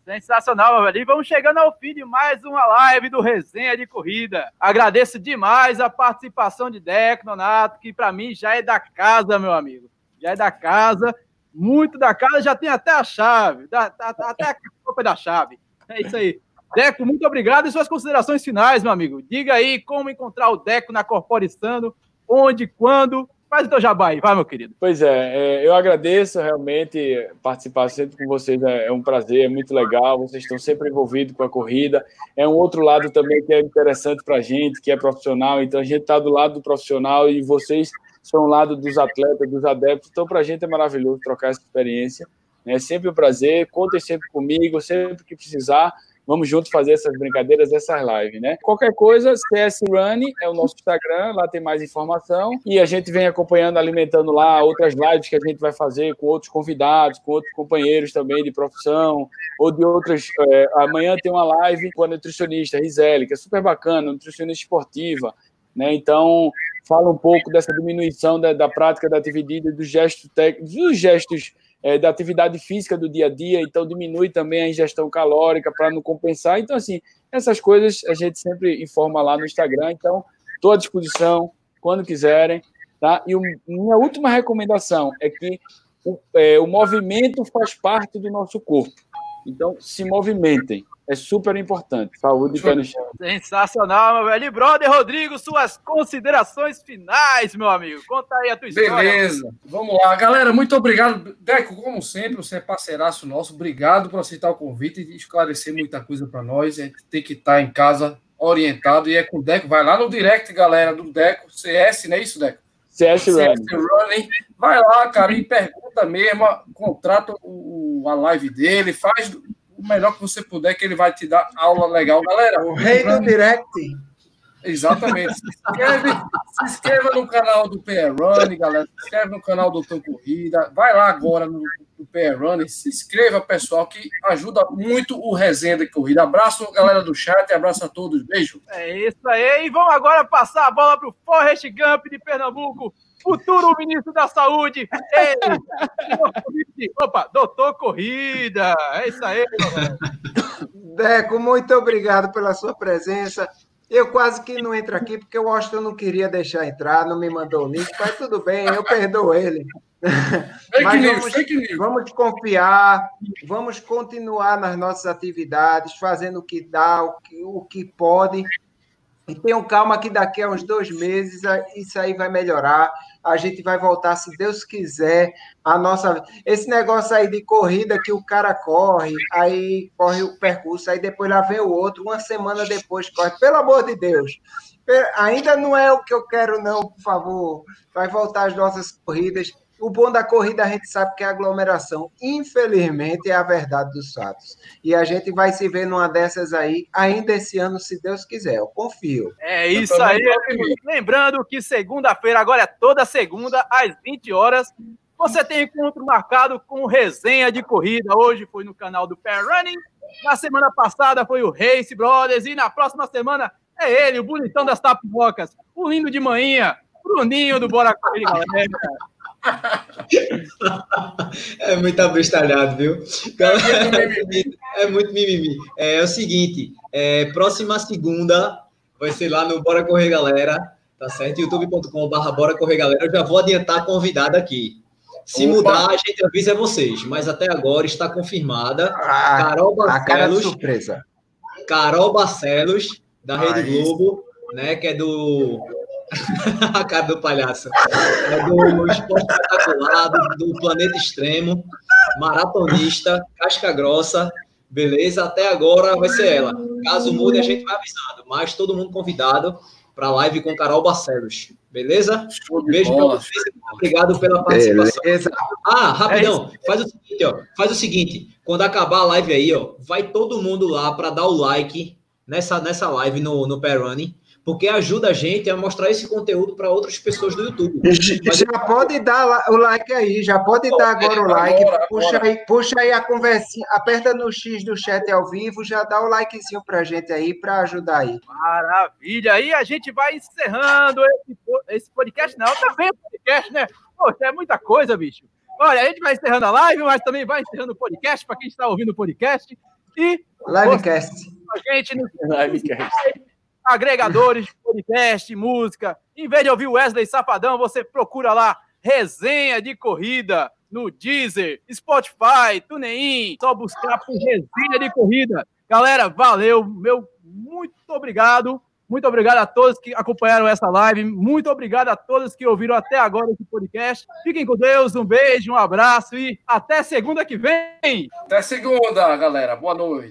Sensacional, meu velho. E vamos chegando ao fim de mais uma live do Resenha de Corrida. Agradeço demais a participação de Deco Nonato, que para mim já é da casa, meu amigo. Já é da casa, muito da casa, já tem até a chave, da, até a copa da chave. É isso aí. Deco, muito obrigado. E suas considerações finais, meu amigo. Diga aí como encontrar o Deco na Corporistando, onde, quando Faz o teu jabá aí, vai, meu querido. Pois é, é, eu agradeço realmente participar sempre com vocês, é, é um prazer, é muito legal, vocês estão sempre envolvidos com a corrida. É um outro lado também que é interessante para a gente, que é profissional, então a gente está do lado do profissional e vocês são do lado dos atletas, dos adeptos, então para a gente é maravilhoso trocar essa experiência. É sempre um prazer, contem sempre comigo, sempre que precisar. Vamos juntos fazer essas brincadeiras, essas lives, né? Qualquer coisa, CS Run é o nosso Instagram, lá tem mais informação. E a gente vem acompanhando, alimentando lá outras lives que a gente vai fazer com outros convidados, com outros companheiros também de profissão, ou de outras. É, amanhã tem uma live com a nutricionista Rizeli, que é super bacana, nutricionista esportiva. Né? Então, fala um pouco dessa diminuição da, da prática da atividade, dos gestos técnicos, dos gestos é, da atividade física do dia a dia, então diminui também a ingestão calórica para não compensar. Então, assim, essas coisas a gente sempre informa lá no Instagram. Então, estou à disposição quando quiserem. Tá? E o, minha última recomendação é que o, é, o movimento faz parte do nosso corpo. Então, se movimentem é super importante. Saúde e pé no chão. Sensacional, meu velho. brother Rodrigo, suas considerações finais, meu amigo. Conta aí a tua história. Beleza, vamos lá. Galera, muito obrigado. Deco, como sempre, você é parceiraço nosso. Obrigado por aceitar o convite e esclarecer muita coisa para nós. A gente tem que estar em casa orientado e é com o Deco. Vai lá no direct, galera, do Deco. CS, não é isso, Deco? CS, CS Running. Vai lá, cara, e pergunta mesmo, contrata o, a live dele, faz o melhor que você puder, que ele vai te dar aula legal. Galera, o rei do direct. Exatamente. Se inscreve, se inscreva no canal do PR Run, galera. Se inscreve no canal do Tão Corrida. Vai lá agora no, no PR Run. Se inscreva, pessoal, que ajuda muito o Resenha de Corrida. Abraço, galera do chat. Abraço a todos. Beijo. É isso aí. E vamos agora passar a bola para o Forrest Gump de Pernambuco futuro ministro da Saúde. Ei, opa, doutor Corrida. É isso aí, Deco, muito obrigado pela sua presença. Eu quase que não entro aqui porque o Washington não queria deixar entrar, não me mandou o link, mas tudo bem, eu perdoo ele. mas vamos, vamos confiar, vamos continuar nas nossas atividades, fazendo o que dá, o que, o que pode. E tenham calma que daqui a uns dois meses isso aí vai melhorar a gente vai voltar, se Deus quiser, a nossa. Esse negócio aí de corrida que o cara corre, aí corre o percurso, aí depois lá vem o outro, uma semana depois corre. Pelo amor de Deus. Ainda não é o que eu quero, não, por favor. Vai voltar as nossas corridas. O bom da corrida a gente sabe que é aglomeração. Infelizmente, é a verdade dos fatos. E a gente vai se ver numa dessas aí, ainda esse ano, se Deus quiser. Eu confio. É isso aí. Lembrando que segunda-feira, agora é toda segunda, às 20 horas, você tem encontro marcado com resenha de corrida. Hoje foi no canal do Pair Running. Na semana passada foi o Race Brothers. E na próxima semana é ele, o bonitão das tapocas, o lindo de manhã, Bruninho do Bora Correr, galera é muito abestalhado, viu? É muito mimimi. É, é o seguinte, é, próxima segunda vai ser lá no Bora Correr Galera, tá certo? youtube.com.br Bora Correr Galera. Eu já vou adiantar a convidada aqui. Se Opa. mudar, a gente avisa vocês, mas até agora está confirmada. Ah, Carol Barcelos. A cara de surpresa. Carol Barcelos, da Rede Globo, né? Que é do a cara do palhaço. É do esporte espetacular, do, do Planeta Extremo, maratonista, casca grossa, beleza? Até agora vai ser ela. Caso mude, a gente vai avisando. Mas todo mundo convidado para a live com Carol Barcelos, beleza? Um beijo para vocês. Obrigado pela participação. Beleza. Ah, rapidão. É faz o seguinte, ó. Faz o seguinte. Quando acabar a live aí, ó, vai todo mundo lá para dar o like nessa, nessa live no, no Running porque ajuda a gente a mostrar esse conteúdo para outras pessoas do YouTube. Mas... Já pode dar o like aí, já pode dar agora o like. Agora, puxa, agora. Aí, puxa aí a conversinha, aperta no X do chat ao vivo, já dá o likezinho para a gente aí, para ajudar aí. Maravilha! Aí a gente vai encerrando esse, esse podcast. Não, também é podcast, né? Poxa, é muita coisa, bicho. Olha, a gente vai encerrando a live, mas também vai encerrando o podcast, para quem está ouvindo o podcast. E. Livecast. A gente no. Livecast agregadores podcast, música. Em vez de ouvir Wesley Safadão, você procura lá resenha de corrida no Deezer, Spotify, TuneIn, só buscar por resenha de corrida. Galera, valeu, meu muito obrigado. Muito obrigado a todos que acompanharam essa live. Muito obrigado a todos que ouviram até agora esse podcast. Fiquem com Deus, um beijo, um abraço e até segunda que vem. Até segunda, galera. Boa noite.